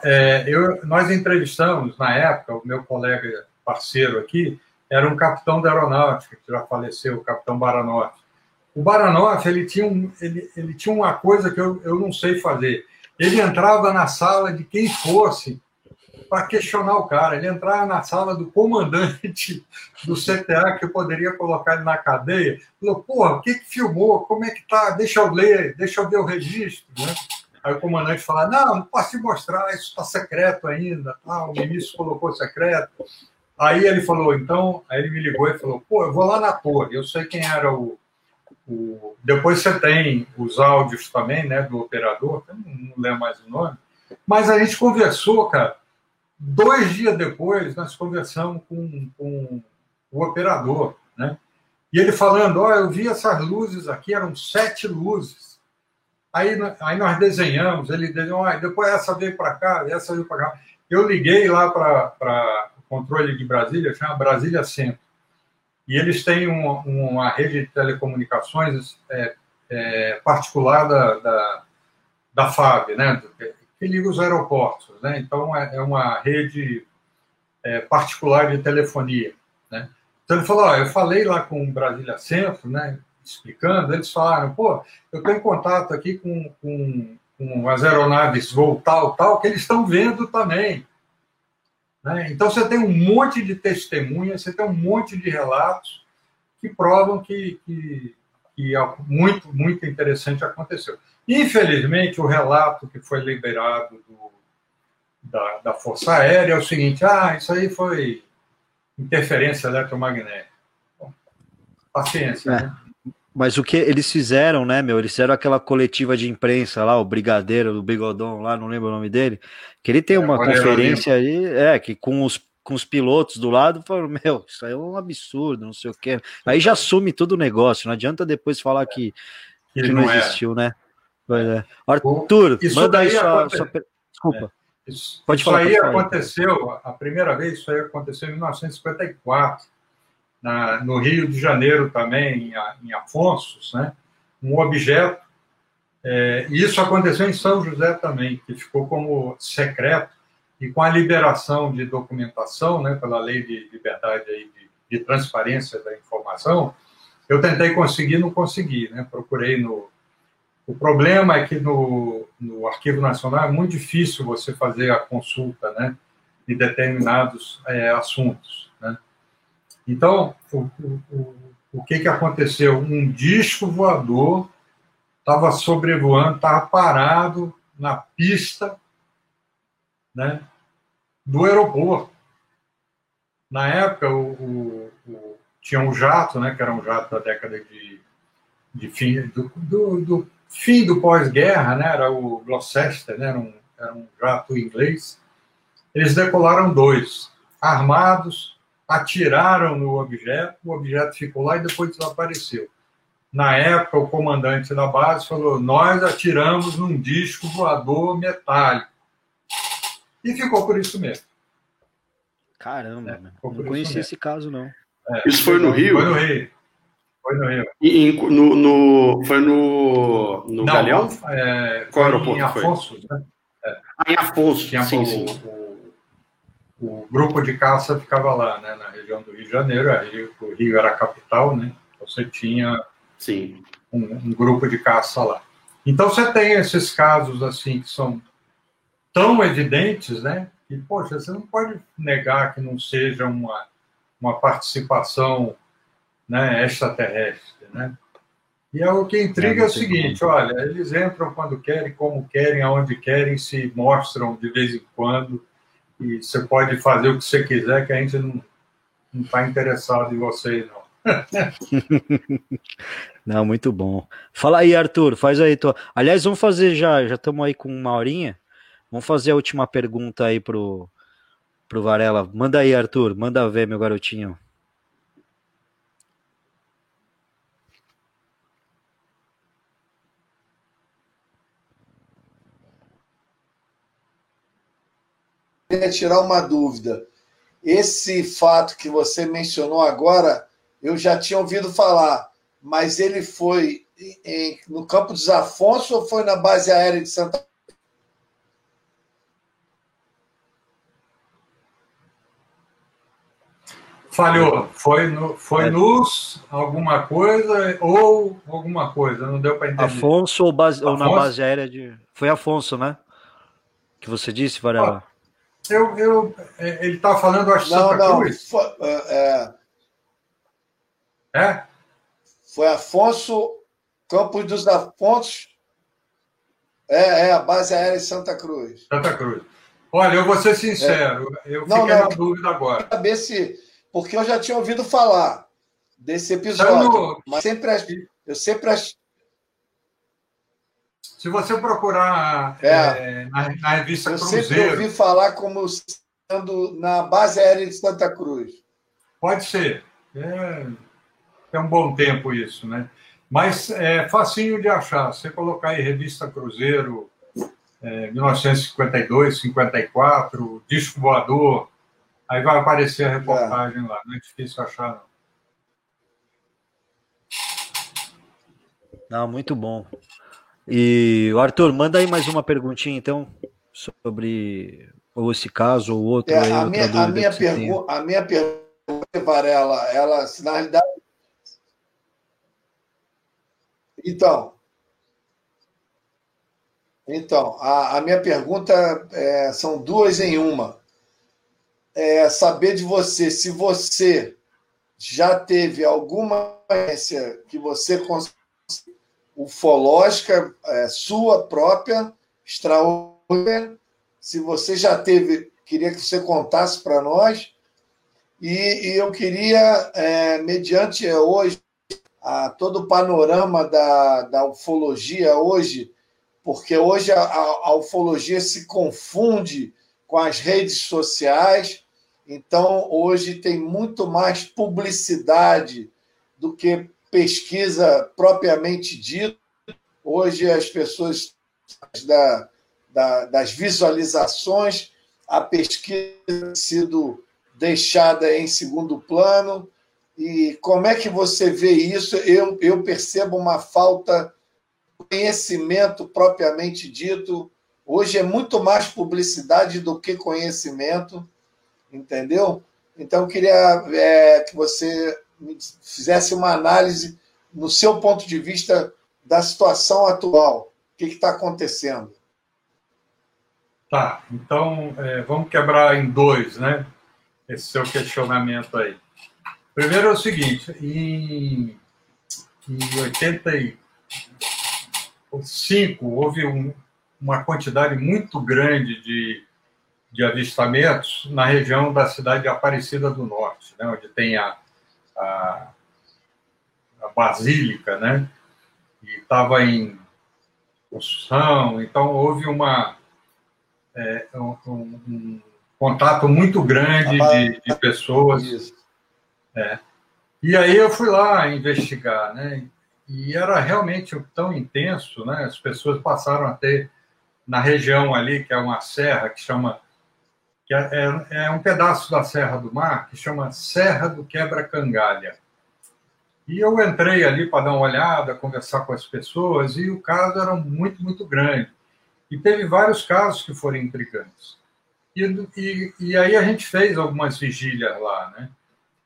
É, eu, nós entrevistamos, na época, o meu colega parceiro aqui, era um capitão da aeronáutica, que já faleceu, o capitão Baranoff. O Baranoff, ele tinha, um, ele, ele tinha uma coisa que eu, eu não sei fazer ele entrava na sala de quem fosse para questionar o cara. Ele entrava na sala do comandante do CTA, que eu poderia colocar ele na cadeia. Falou, porra, o que, que filmou? Como é que tá? Deixa eu ler, deixa eu ver o registro. Né? Aí o comandante fala: Não, não posso te mostrar, isso está secreto ainda. Ah, o ministro colocou secreto. Aí ele falou: Então, aí ele me ligou e falou: Pô, eu vou lá na torre, eu sei quem era o. o... Depois você tem os áudios também, né, do operador, não, lembro mais o nome. Mas a gente conversou, cara. Dois dias depois, nós conversamos com, com o operador, né? E ele falando: Ó, oh, eu vi essas luzes aqui, eram sete luzes Aí, aí nós desenhamos, ele desenhou, ah, depois essa veio para cá, essa veio para cá. Eu liguei lá para controle de Brasília, chama Brasília Centro. E eles têm uma, uma rede de telecomunicações é, é, particular da, da, da FAB, né, que liga os aeroportos. Né? Então, é, é uma rede é, particular de telefonia. Né? Então, ele falou: eu falei lá com o Brasília Centro, né? explicando, eles falaram, pô, eu em contato aqui com, com, com as aeronaves voo tal, tal, que eles estão vendo também. Né? Então, você tem um monte de testemunhas, você tem um monte de relatos que provam que, que, que muito, muito interessante aconteceu. Infelizmente, o relato que foi liberado do, da, da Força Aérea é o seguinte: ah, isso aí foi interferência eletromagnética. Bom, paciência, é. né? Mas o que eles fizeram, né, meu? Eles fizeram aquela coletiva de imprensa lá, o brigadeiro do Bigodon lá, não lembro o nome dele, que ele tem é, uma conferência aí, é, que com os, com os pilotos do lado, falaram, meu, isso aí é um absurdo, não sei o quê. Aí já assume todo o negócio, não adianta depois falar que, que não, não é. existiu, né? Pois é. Arthur, isso manda aí sua, sua... Desculpa. É. Isso, Pode isso falar, aí aconteceu, a primeira vez, isso aí aconteceu em 1954 na, no Rio de Janeiro também, em, em Afonsos, né, um objeto. É, e isso aconteceu em São José também, que ficou como secreto, e com a liberação de documentação, né, pela lei de liberdade aí, de, de transparência da informação, eu tentei conseguir, não consegui, né? Procurei no. O problema é que no, no Arquivo Nacional é muito difícil você fazer a consulta, né, de determinados é, assuntos. Então, o, o, o que, que aconteceu? Um disco voador estava sobrevoando, estava parado na pista né, do aeroporto. Na época, o, o, tinha um jato, né, que era um jato da década de, de fim, do, do, do fim do pós-guerra, né, era o Gloucester, né, era, um, era um jato inglês. Eles decolaram dois, armados, atiraram no objeto, o objeto ficou lá e depois desapareceu. Na época, o comandante da base falou: Nós atiramos num disco voador metálico. E ficou por isso mesmo. Caramba, é, não conheci esse caso, não. É, isso foi no Rio? Foi no Rio. Foi no Rio. E, no, no, foi no, no não, Galeão? É, Qual aeroporto em Afonso, foi? Né? É. Ah, em Afonso, sim, o, sim. O, o grupo de caça ficava lá, né, na região do Rio de Janeiro, Rio, o Rio era a capital, né, você tinha Sim. Um, um, grupo de caça lá. Então você tem esses casos assim que são tão evidentes, né, que, poxa, você não pode negar que não seja uma, uma participação né, extraterrestre, né? E é o que intriga é, é o seguinte, olha, eles entram quando querem, como querem, aonde querem, se mostram de vez em quando, e você pode fazer o que você quiser, que a gente não está interessado em vocês, não. não, muito bom. Fala aí, Arthur, faz aí. Tô... Aliás, vamos fazer já, já estamos aí com uma horinha. Vamos fazer a última pergunta aí pro, pro Varela. Manda aí, Arthur, manda ver, meu garotinho. Queria tirar uma dúvida. Esse fato que você mencionou agora, eu já tinha ouvido falar, mas ele foi em, no Campo dos Afonso ou foi na base aérea de Santa Falhou. Foi, no, foi é. nos alguma coisa ou alguma coisa, não deu para entender. Afonso ou, base, Afonso? ou na base aérea de. Foi Afonso, né? Que você disse, Varela? Eu, eu, é, ele está falando, acho, não, Santa não. Cruz? Foi, é, é, é? Foi Afonso, Campos dos Afonsos. É, é, a base aérea em Santa Cruz. Santa Cruz. Olha, eu vou ser sincero, é. eu não, fiquei não, na dúvida agora. Saber se. Porque eu já tinha ouvido falar desse episódio. No... Mas sempre eu sempre achei. Se você procurar é. É, na, na, revista eu Cruzeiro. Eu sempre ouvi falar como sendo na base aérea de Santa Cruz. Pode ser. É, é um bom tempo isso, né? Mas é facinho de achar. Você colocar aí Revista Cruzeiro, é, 1952, 54, Disco Voador, aí vai aparecer a reportagem é. lá. Não é difícil achar, não. Não, muito bom. E Arthur, manda aí mais uma perguntinha, então, sobre ou esse caso ou outro. É, aí, a, minha, a, minha pergu a minha pergunta, Varela, ela, na realidade. Então, então a, a minha pergunta é, são duas em uma. É saber de você se você já teve alguma experiência que você ufológica é, sua própria, extraordinária. Se você já teve, queria que você contasse para nós. E, e, eu queria, é, mediante hoje, a, todo o panorama da, da ufologia hoje, porque hoje a, a, ufologia se confunde com as redes sociais, então hoje tem muito mais publicidade do que pesquisa propriamente dita. Hoje as pessoas da, da, das visualizações, a pesquisa tem sido deixada em segundo plano. E como é que você vê isso? Eu, eu percebo uma falta de conhecimento propriamente dito. Hoje é muito mais publicidade do que conhecimento, entendeu? Então, eu queria é, que você fizesse uma análise no seu ponto de vista da situação atual. O que está acontecendo? Tá, então é, vamos quebrar em dois, né? Esse seu questionamento aí. Primeiro é o seguinte, em, em 85 houve um, uma quantidade muito grande de, de avistamentos na região da cidade de Aparecida do Norte, né, onde tem a, a, a basílica, né? E estava em construção, então houve uma é, um, um, contato muito grande de, de pessoas. É. E aí eu fui lá investigar, né? E era realmente tão intenso, né? As pessoas passaram a ter na região ali, que é uma serra que chama que é, é, é um pedaço da Serra do Mar que chama Serra do Quebra-Cangalha. E eu entrei ali para dar uma olhada, conversar com as pessoas, e o caso era muito, muito grande. E teve vários casos que foram intrigantes. E, e, e aí a gente fez algumas vigílias lá. Né?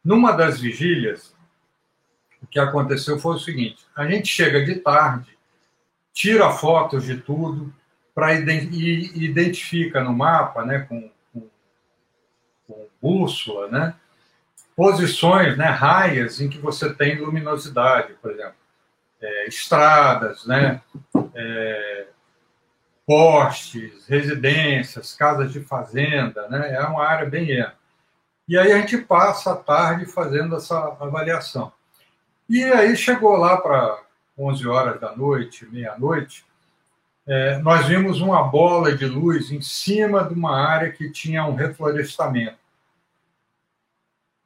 Numa das vigílias, o que aconteceu foi o seguinte: a gente chega de tarde, tira fotos de tudo, para e identifica no mapa, né, com bússola, né? posições, né, raias em que você tem luminosidade, por exemplo, é, estradas, né, é, postes, residências, casas de fazenda, né, é uma área bem ampla. E aí a gente passa a tarde fazendo essa avaliação. E aí chegou lá para 11 horas da noite, meia-noite, é, nós vimos uma bola de luz em cima de uma área que tinha um reflorestamento.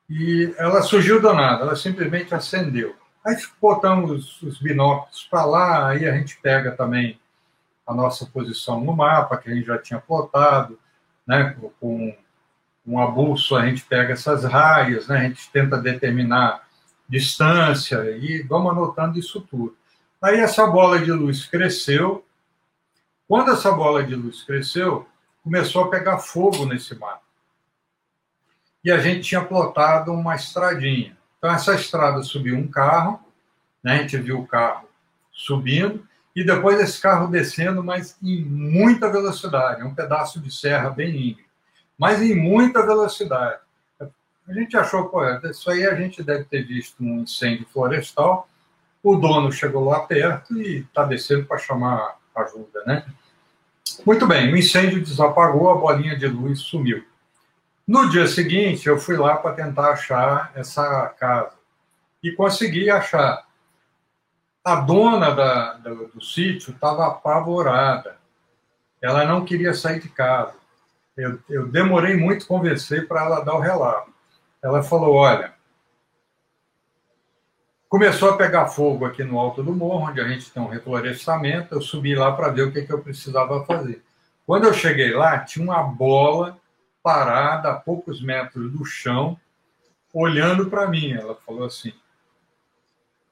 E ela surgiu do nada, ela simplesmente acendeu. Aí botamos os binóculos para lá, aí a gente pega também a nossa posição no mapa, que a gente já tinha plotado, né, com uma bússola a gente pega essas raias, né, a gente tenta determinar distância e vamos anotando isso tudo. Aí essa bola de luz cresceu, quando essa bola de luz cresceu, começou a pegar fogo nesse mapa. E a gente tinha plotado uma estradinha. Então, essa estrada subiu um carro, né? a gente viu o carro subindo, e depois esse carro descendo, mas em muita velocidade, um pedaço de serra bem íngreme, mas em muita velocidade. A gente achou, pô, isso aí a gente deve ter visto um incêndio florestal. O dono chegou lá perto e está descendo para chamar ajuda, né? Muito bem, o incêndio desapagou, a bolinha de luz sumiu. No dia seguinte, eu fui lá para tentar achar essa casa e consegui achar. A dona da, do, do sítio estava apavorada. Ela não queria sair de casa. Eu, eu demorei muito convencer para ela dar o relato. Ela falou: Olha, começou a pegar fogo aqui no alto do morro, onde a gente tem um reflorestamento. Eu subi lá para ver o que, que eu precisava fazer. Quando eu cheguei lá, tinha uma bola parada a poucos metros do chão, olhando para mim. Ela falou assim: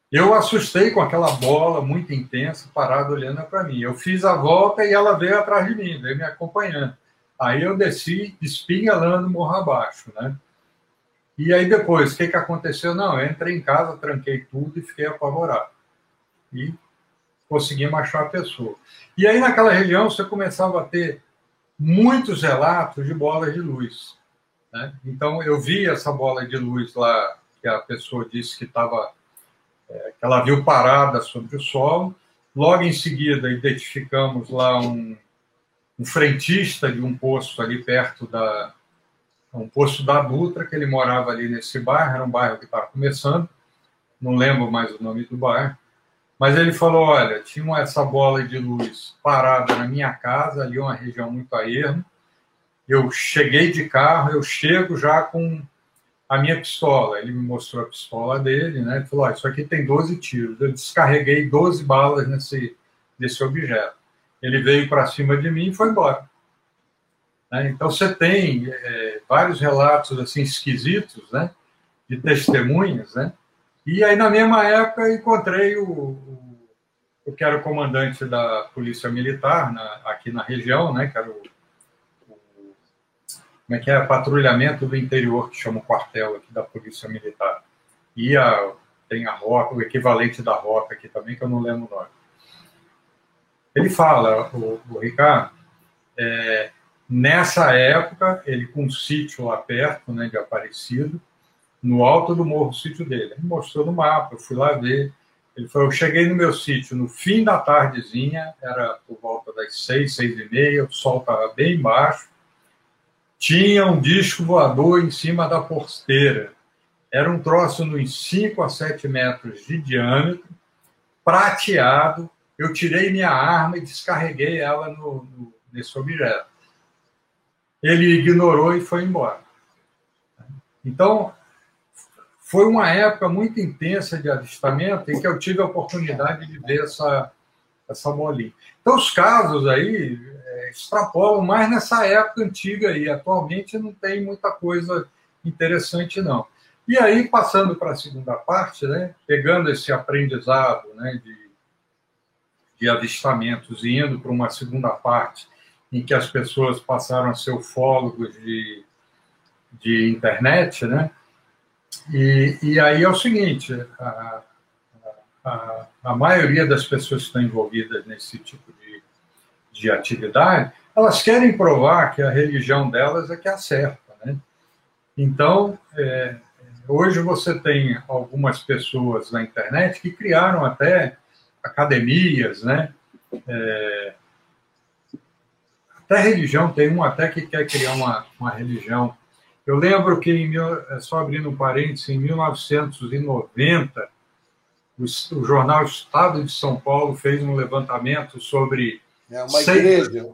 eu assustei com aquela bola muito intensa, parada olhando para mim. Eu fiz a volta e ela veio atrás de mim, veio me acompanhando. Aí eu desci espinhalando morro abaixo, né? E aí depois, o que, que aconteceu? Não, eu entrei em casa, tranquei tudo e fiquei apavorado. E consegui achar a pessoa. E aí naquela região você começava a ter muitos relatos de bolas de luz. Né? Então eu vi essa bola de luz lá que a pessoa disse que estava é, que ela viu parada sobre o solo. Logo em seguida, identificamos lá um, um frentista de um posto ali perto da um posto da Dutra, que ele morava ali nesse bairro, era um bairro que estava começando, não lembro mais o nome do bairro, mas ele falou, olha, tinha essa bola de luz parada na minha casa, ali uma região muito a ermo, eu cheguei de carro, eu chego já com a minha pistola. Ele me mostrou a pistola dele, né? Ele falou: Isso aqui tem 12 tiros. Eu descarreguei 12 balas nesse, nesse objeto. Ele veio para cima de mim e foi embora. Né? Então você tem é, vários relatos assim esquisitos, né? De testemunhas, né? E aí na mesma época encontrei o, o, o que era o comandante da polícia militar na, aqui na região, né? Que era o como é que é, patrulhamento do interior, que chama o quartel aqui da Polícia Militar. E a, tem a rota, o equivalente da rota aqui também, que eu não lembro o nome. Ele fala, o, o Ricardo, é, nessa época, ele com um sítio lá perto, né, de Aparecido, no alto do morro, o sítio dele. Ele mostrou no mapa, eu fui lá ver. Ele falou, eu cheguei no meu sítio no fim da tardezinha, era por volta das seis, seis e meia, o sol estava bem baixo, tinha um disco voador em cima da porteira. Era um troço uns 5 a 7 metros de diâmetro, prateado. Eu tirei minha arma e descarreguei ela no, no, nesse objeto. Ele ignorou e foi embora. Então, foi uma época muito intensa de avistamento em que eu tive a oportunidade de ver essa, essa bolinha. Então, os casos aí, extrapolam mais nessa época antiga aí. Atualmente não tem muita coisa interessante, não. E aí, passando para a segunda parte, né, pegando esse aprendizado né, de, de avistamentos e indo para uma segunda parte, em que as pessoas passaram a ser ufólogos de, de internet, né? E, e aí é o seguinte, a, a, a maioria das pessoas que estão envolvidas nesse tipo de de atividade, elas querem provar que a religião delas é que acerta. Né? Então, é, hoje você tem algumas pessoas na internet que criaram até academias, né? É, até religião, tem um até que quer criar uma, uma religião. Eu lembro que, em, é só abrindo um parênteses, em 1990, o, jornal Estado de São Paulo fez um levantamento sobre é uma seitas. igreja.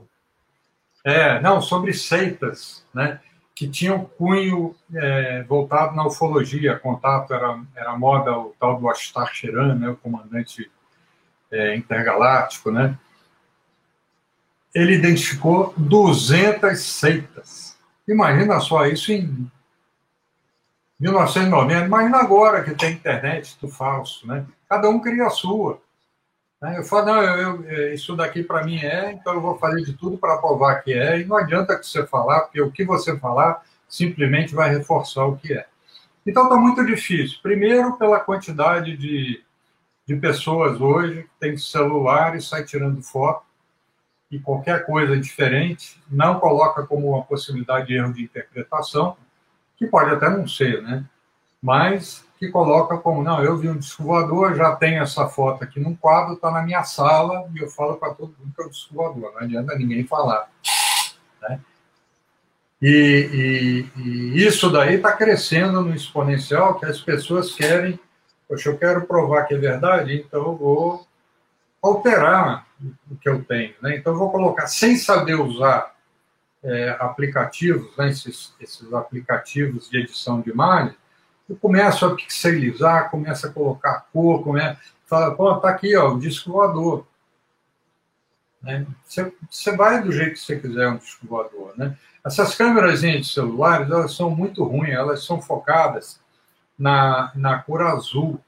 É, não, sobre seitas, né? Que tinham cunho é, voltado na ufologia. Contato era, era moda o tal do Ashtar Sheran, né? O comandante é, intergaláctico, né? Ele identificou 200 seitas. Imagina só isso em 1990. Imagina agora que tem internet, tudo falso, né? Cada um cria a sua. Né? Eu falo, não, eu, eu, isso daqui para mim é, então eu vou fazer de tudo para provar que é, e não adianta que você falar, porque o que você falar simplesmente vai reforçar o que é. Então está muito difícil. Primeiro, pela quantidade de, de pessoas hoje que tem celular e sai tirando foto, e qualquer coisa diferente não coloca como uma possibilidade de erro de interpretação, que pode até não ser, né? Mas que coloca como, não, eu vi um disco voador, já tenho essa foto aqui num quadro, está na minha sala, e eu falo para todo mundo que é o disco voador, não adianta ninguém falar. Né? E, e, e, isso daí está crescendo no exponencial, que as pessoas querem, poxa, eu quero provar que é verdade, então eu vou alterar o que eu tenho. Né? Então eu vou colocar, sem saber usar é, aplicativos, né, esses, esses aplicativos de edição de imagem, eu começo a pixelizar, começo a colocar cor, começo, fala, pô, tá aqui, ó, o disco voador. Né? Você, você vai do jeito que você quiser um disco voador, né? Essas câmeras de celulares, elas são muito ruins, elas são focadas na, na cor azul.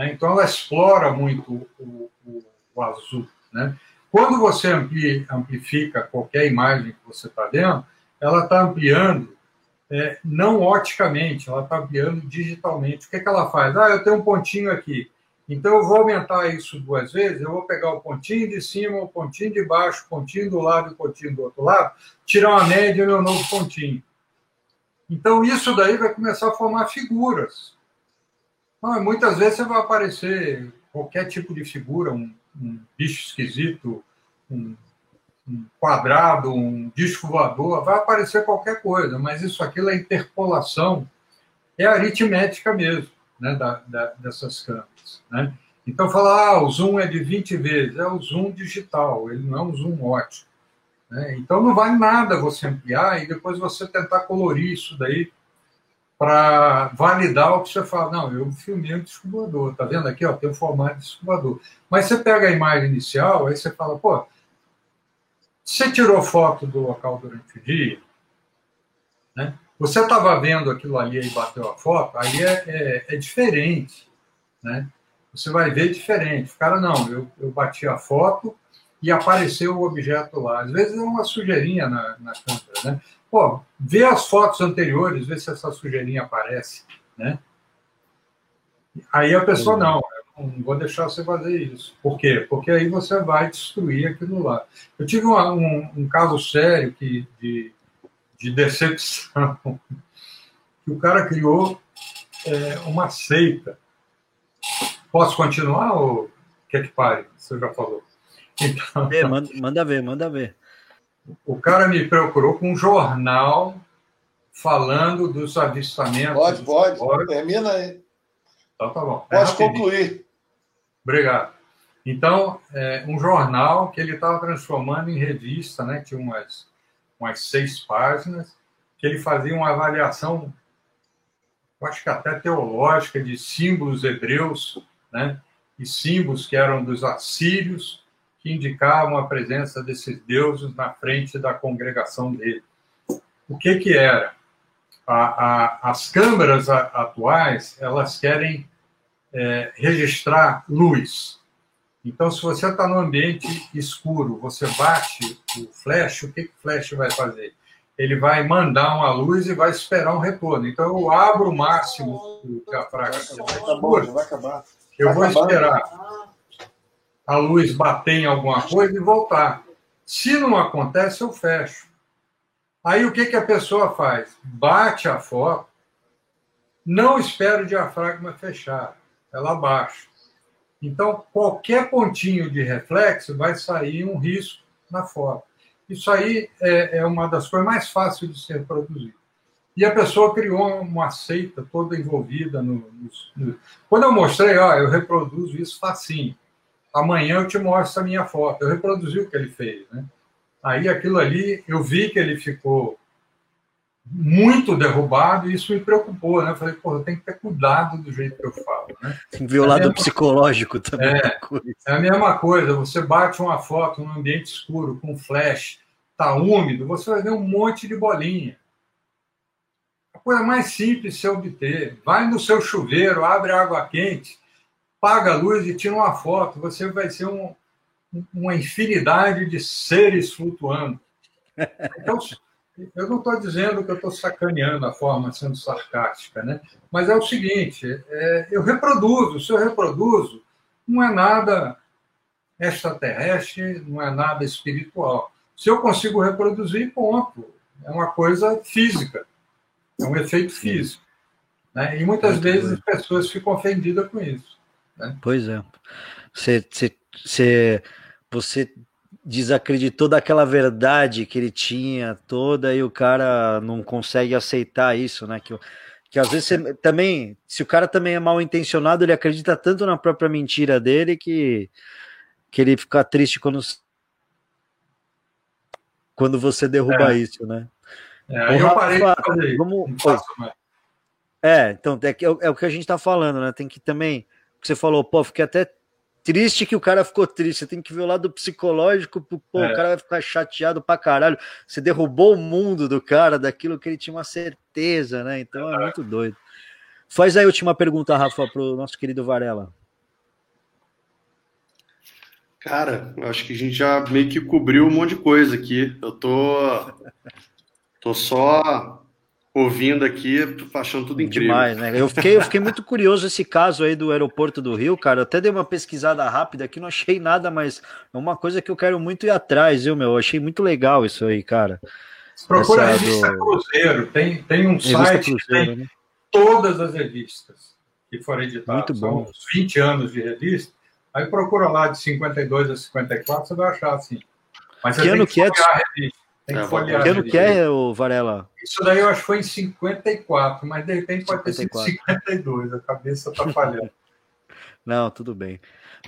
Né? Então, ela explora muito o, o, o azul. Né? Quando você ampli, amplifica qualquer imagem que você está vendo, ela está ampliando é, não oticamente, ela está ampliando digitalmente. O que, é que ela faz? Ah, eu tenho um pontinho aqui. Então, eu vou aumentar isso duas vezes, eu vou pegar o pontinho de cima, o pontinho de baixo, o pontinho do lado e o pontinho do outro lado, tirar uma média no meu novo pontinho. Então, isso daí vai começar a formar figuras. Não, muitas vezes você vai aparecer qualquer tipo de figura, um, um bicho esquisito, um, um, quadrado, um disco voador, vai aparecer qualquer coisa, mas isso aqui é interpolação, é aritmética mesmo, né, da, da, dessas câmeras. Né? Então, falar, ah, o zoom é de 20 vezes, é o zoom digital, ele não é um zoom ótimo. Né? Então, não vale nada você ampliar e depois você tentar colorir isso daí para validar o que você fala. Não, eu filmei um descobridor, tá vendo aqui? Ó, tem o formato de descobridor. Mas você pega a imagem inicial, aí você fala, pô, você tirou foto do local durante o dia, né? Você estava vendo aquilo ali e bateu a foto, aí é, é, é diferente, né? você vai ver diferente. O cara, não, eu, eu bati a foto e apareceu o objeto lá. Às vezes é uma sujeirinha na, na câmera, né? Pô, vê as fotos anteriores, vê se essa sujeirinha aparece, né? Aí a pessoa, não, não vou deixar você fazer isso. Por quê? Porque aí você vai destruir aquilo lá. Eu tive uma, um, um, caso sério que, de, de decepção, que o cara criou é, uma seita Posso continuar ou quer que pare? Você já falou. Então, é, manda, manda ver, manda ver. O cara me procurou com um jornal falando dos avistamentos. Pode, pode. Fora. Termina aí. Então tá bom. É pode é concluir. Obrigado. Então, é um jornal que ele estava transformando em revista, né? Tinha umas, umas seis páginas, que ele fazia uma avaliação, acho que até teológica, de símbolos hebreus né? e símbolos que eram dos assírios, que indicavam a presença desses deuses na frente da congregação dele. O que que era? A, a, as câmeras a, atuais, elas querem é, registrar luz. Então, se você está no ambiente escuro, você bate o flash, o que, que o flash vai fazer? Ele vai mandar uma luz e vai esperar um retorno. Então, eu abro o máximo do diafragma. Vai, vai acabar. Eu vou esperar a luz bater em alguma coisa e voltar. Se não acontece, eu fecho. Aí o que, que a pessoa faz? Bate a foto, não espera o diafragma fechar, ela baixa. Então, qualquer pontinho de reflexo vai sair um risco na foto. Isso aí é, é uma das coisas mais fáceis de ser produzido. E a pessoa criou uma seita toda envolvida no, no, no... Quando eu mostrei, ó, eu reproduzo isso facinho. Amanhã eu te mostro a minha foto. Eu reproduzi o que ele fez, né? Aí aquilo ali, eu vi que ele ficou muito derrubado e isso me preocupou, né? Eu falei, pô, eu tenho que ter cuidado do jeito que eu falo, né? Violado é psicológico também. É, é a mesma coisa, você bate uma foto num ambiente escuro com flash, tá úmido, você vai ver um monte de bolinha coisa mais simples de se obter. Vai no seu chuveiro, abre água quente, paga a luz e tira uma foto. Você vai ser um, uma infinidade de seres flutuando. Então, eu não estou dizendo que eu estou sacaneando a forma sendo sarcástica, né? mas é o seguinte: é, eu reproduzo. Se eu reproduzo, não é nada extraterrestre, não é nada espiritual. Se eu consigo reproduzir, ponto. É uma coisa física. É um efeito físico. Né? E muitas Muito vezes bom. as pessoas ficam ofendidas com isso. Né? Pois é. Você, você, você, desacreditou daquela verdade que ele tinha toda e o cara não consegue aceitar isso, né? Que, que às vezes você, também, se o cara também é mal intencionado, ele acredita tanto na própria mentira dele que, que ele fica triste quando quando você derruba é. isso, né? É, eu parei de fazer vamos, É, então é, é, o que a gente tá falando, né? Tem que também, que você falou, pô, fiquei até triste que o cara ficou triste. Você tem que ver o lado psicológico, pô, é. o cara vai ficar chateado pra caralho. Você derrubou o mundo do cara, daquilo que ele tinha uma certeza, né? Então é, é muito doido. Faz aí a última pergunta, Rafa, pro nosso querido Varela. Cara, acho que a gente já meio que cobriu um monte de coisa aqui. Eu tô, tô só ouvindo aqui, achando tudo incrível. Demais, né? Eu fiquei, eu fiquei muito curioso esse caso aí do aeroporto do Rio, cara. Eu até dei uma pesquisada rápida aqui, não achei nada, mas é uma coisa que eu quero muito ir atrás, viu, meu? Eu achei muito legal isso aí, cara. Procura Essa a revista do... Cruzeiro, tem, tem um revista site Cruzeiro, que tem né? todas as revistas que foram editadas. Muito bom. São uns 20 anos de revista. Aí procura lá de 52 a 54, você vai achar assim. Mas que ano que, é? Tem que folhear. Que ano que é, o Varela? Isso daí eu acho que foi em 54, mas de repente pode 54. ter sido 52, a cabeça tá falhando. Não, tudo bem.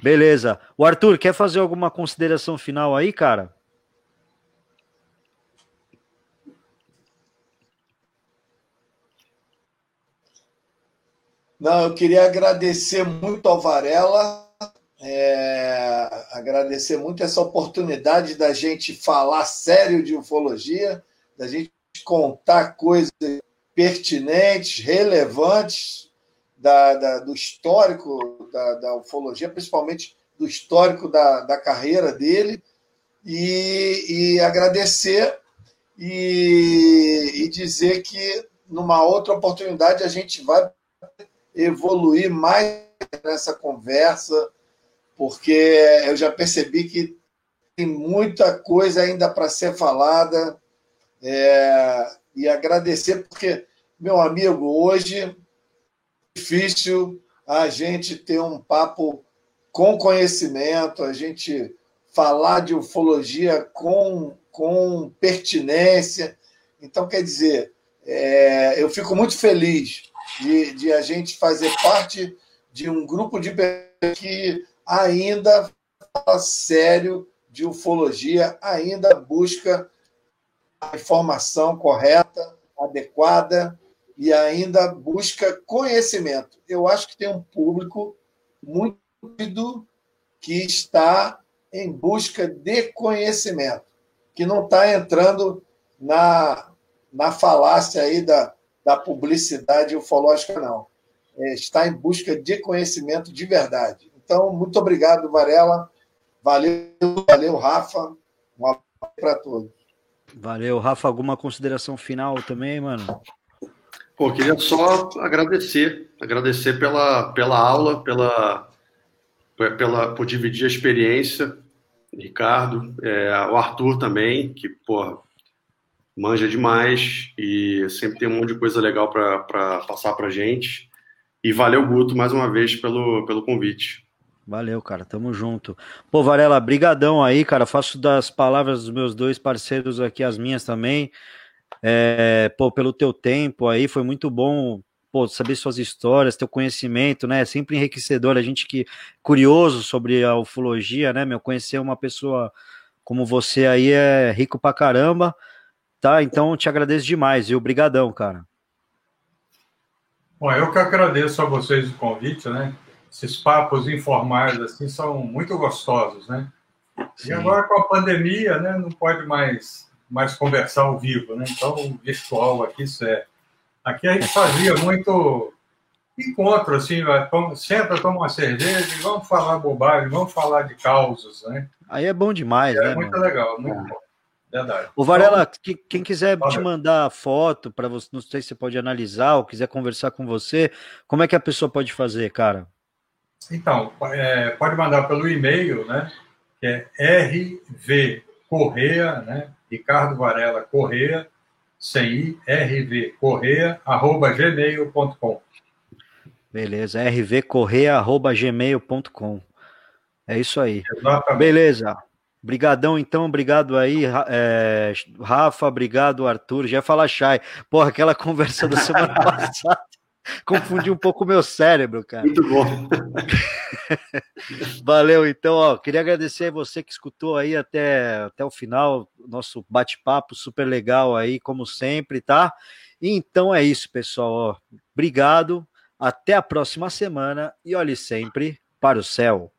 Beleza. O Arthur, quer fazer alguma consideração final aí, cara? Não, eu queria agradecer muito ao Varela é, agradecer muito essa oportunidade da gente falar sério de ufologia, da gente contar coisas pertinentes, relevantes da, da do histórico da, da, ufologia, principalmente do histórico da, carreira dele, e, e agradecer e, e dizer que numa outra oportunidade a gente vai evoluir mais nessa conversa porque eu já percebi que tem muita coisa ainda para ser falada. É, e agradecer, porque, meu amigo, hoje é difícil a gente ter um papo com conhecimento, a gente falar de ufologia com, com pertinência. Então, quer dizer, é, eu fico muito feliz de, de a gente fazer parte de um grupo de pessoas que ainda fala sério de ufologia, ainda busca a informação correta, adequada e ainda busca conhecimento. Eu acho que tem um público muito que está em busca de conhecimento, que não está entrando na, na falácia aí da, da publicidade ufológica, não. É, está em busca de conhecimento de verdade. Então, muito obrigado, Varela. Valeu, valeu, Rafa. Um abraço para todos. Valeu, Rafa. Alguma consideração final também, mano? Pô, queria só agradecer, agradecer pela, pela aula, pela, pela por dividir a experiência, Ricardo, é, o Arthur também, que pô, manja demais e sempre tem um monte de coisa legal para passar para gente. E valeu, Guto, mais uma vez pelo, pelo convite. Valeu, cara, tamo junto. Pô, Varela, brigadão aí, cara, faço das palavras dos meus dois parceiros aqui as minhas também. É, pô, pelo teu tempo aí, foi muito bom, pô, saber suas histórias, teu conhecimento, né, é sempre enriquecedor, a gente que curioso sobre a ufologia, né, meu, conhecer uma pessoa como você aí é rico pra caramba, tá? Então, te agradeço demais, viu? Obrigadão, cara. Bom, eu que agradeço a vocês o convite, né? Esses papos informais assim são muito gostosos, né? Sim. E agora com a pandemia, né, não pode mais mais conversar ao vivo, né? Então o virtual aqui serve. Aqui a gente fazia muito encontro assim, senta, toma uma cerveja, e vamos falar bobagem, vamos falar de causas, né? Aí é bom demais, é né? É muito mano? legal, muito é. bom. Verdade. O Varela, então, quem quiser te mandar foto para você, não sei se você pode analisar ou quiser conversar com você, como é que a pessoa pode fazer, cara? Então, é, pode mandar pelo e-mail, né? Que é rv correia, né? Ricardo Varela Correia, sem i, rvcorreia.gmail.com. Beleza, rvcorreia.gmail.com. É isso aí. Exatamente. Beleza. Obrigadão, então, obrigado aí, é, Rafa, obrigado, Arthur. Já ia falar Chay. Porra, aquela conversa da semana passada confundiu um pouco o meu cérebro, cara. Muito bom. Valeu, então, ó, queria agradecer a você que escutou aí até, até o final, nosso bate-papo super legal aí, como sempre, tá? E então é isso, pessoal, ó. Obrigado, até a próxima semana e olhe sempre para o céu.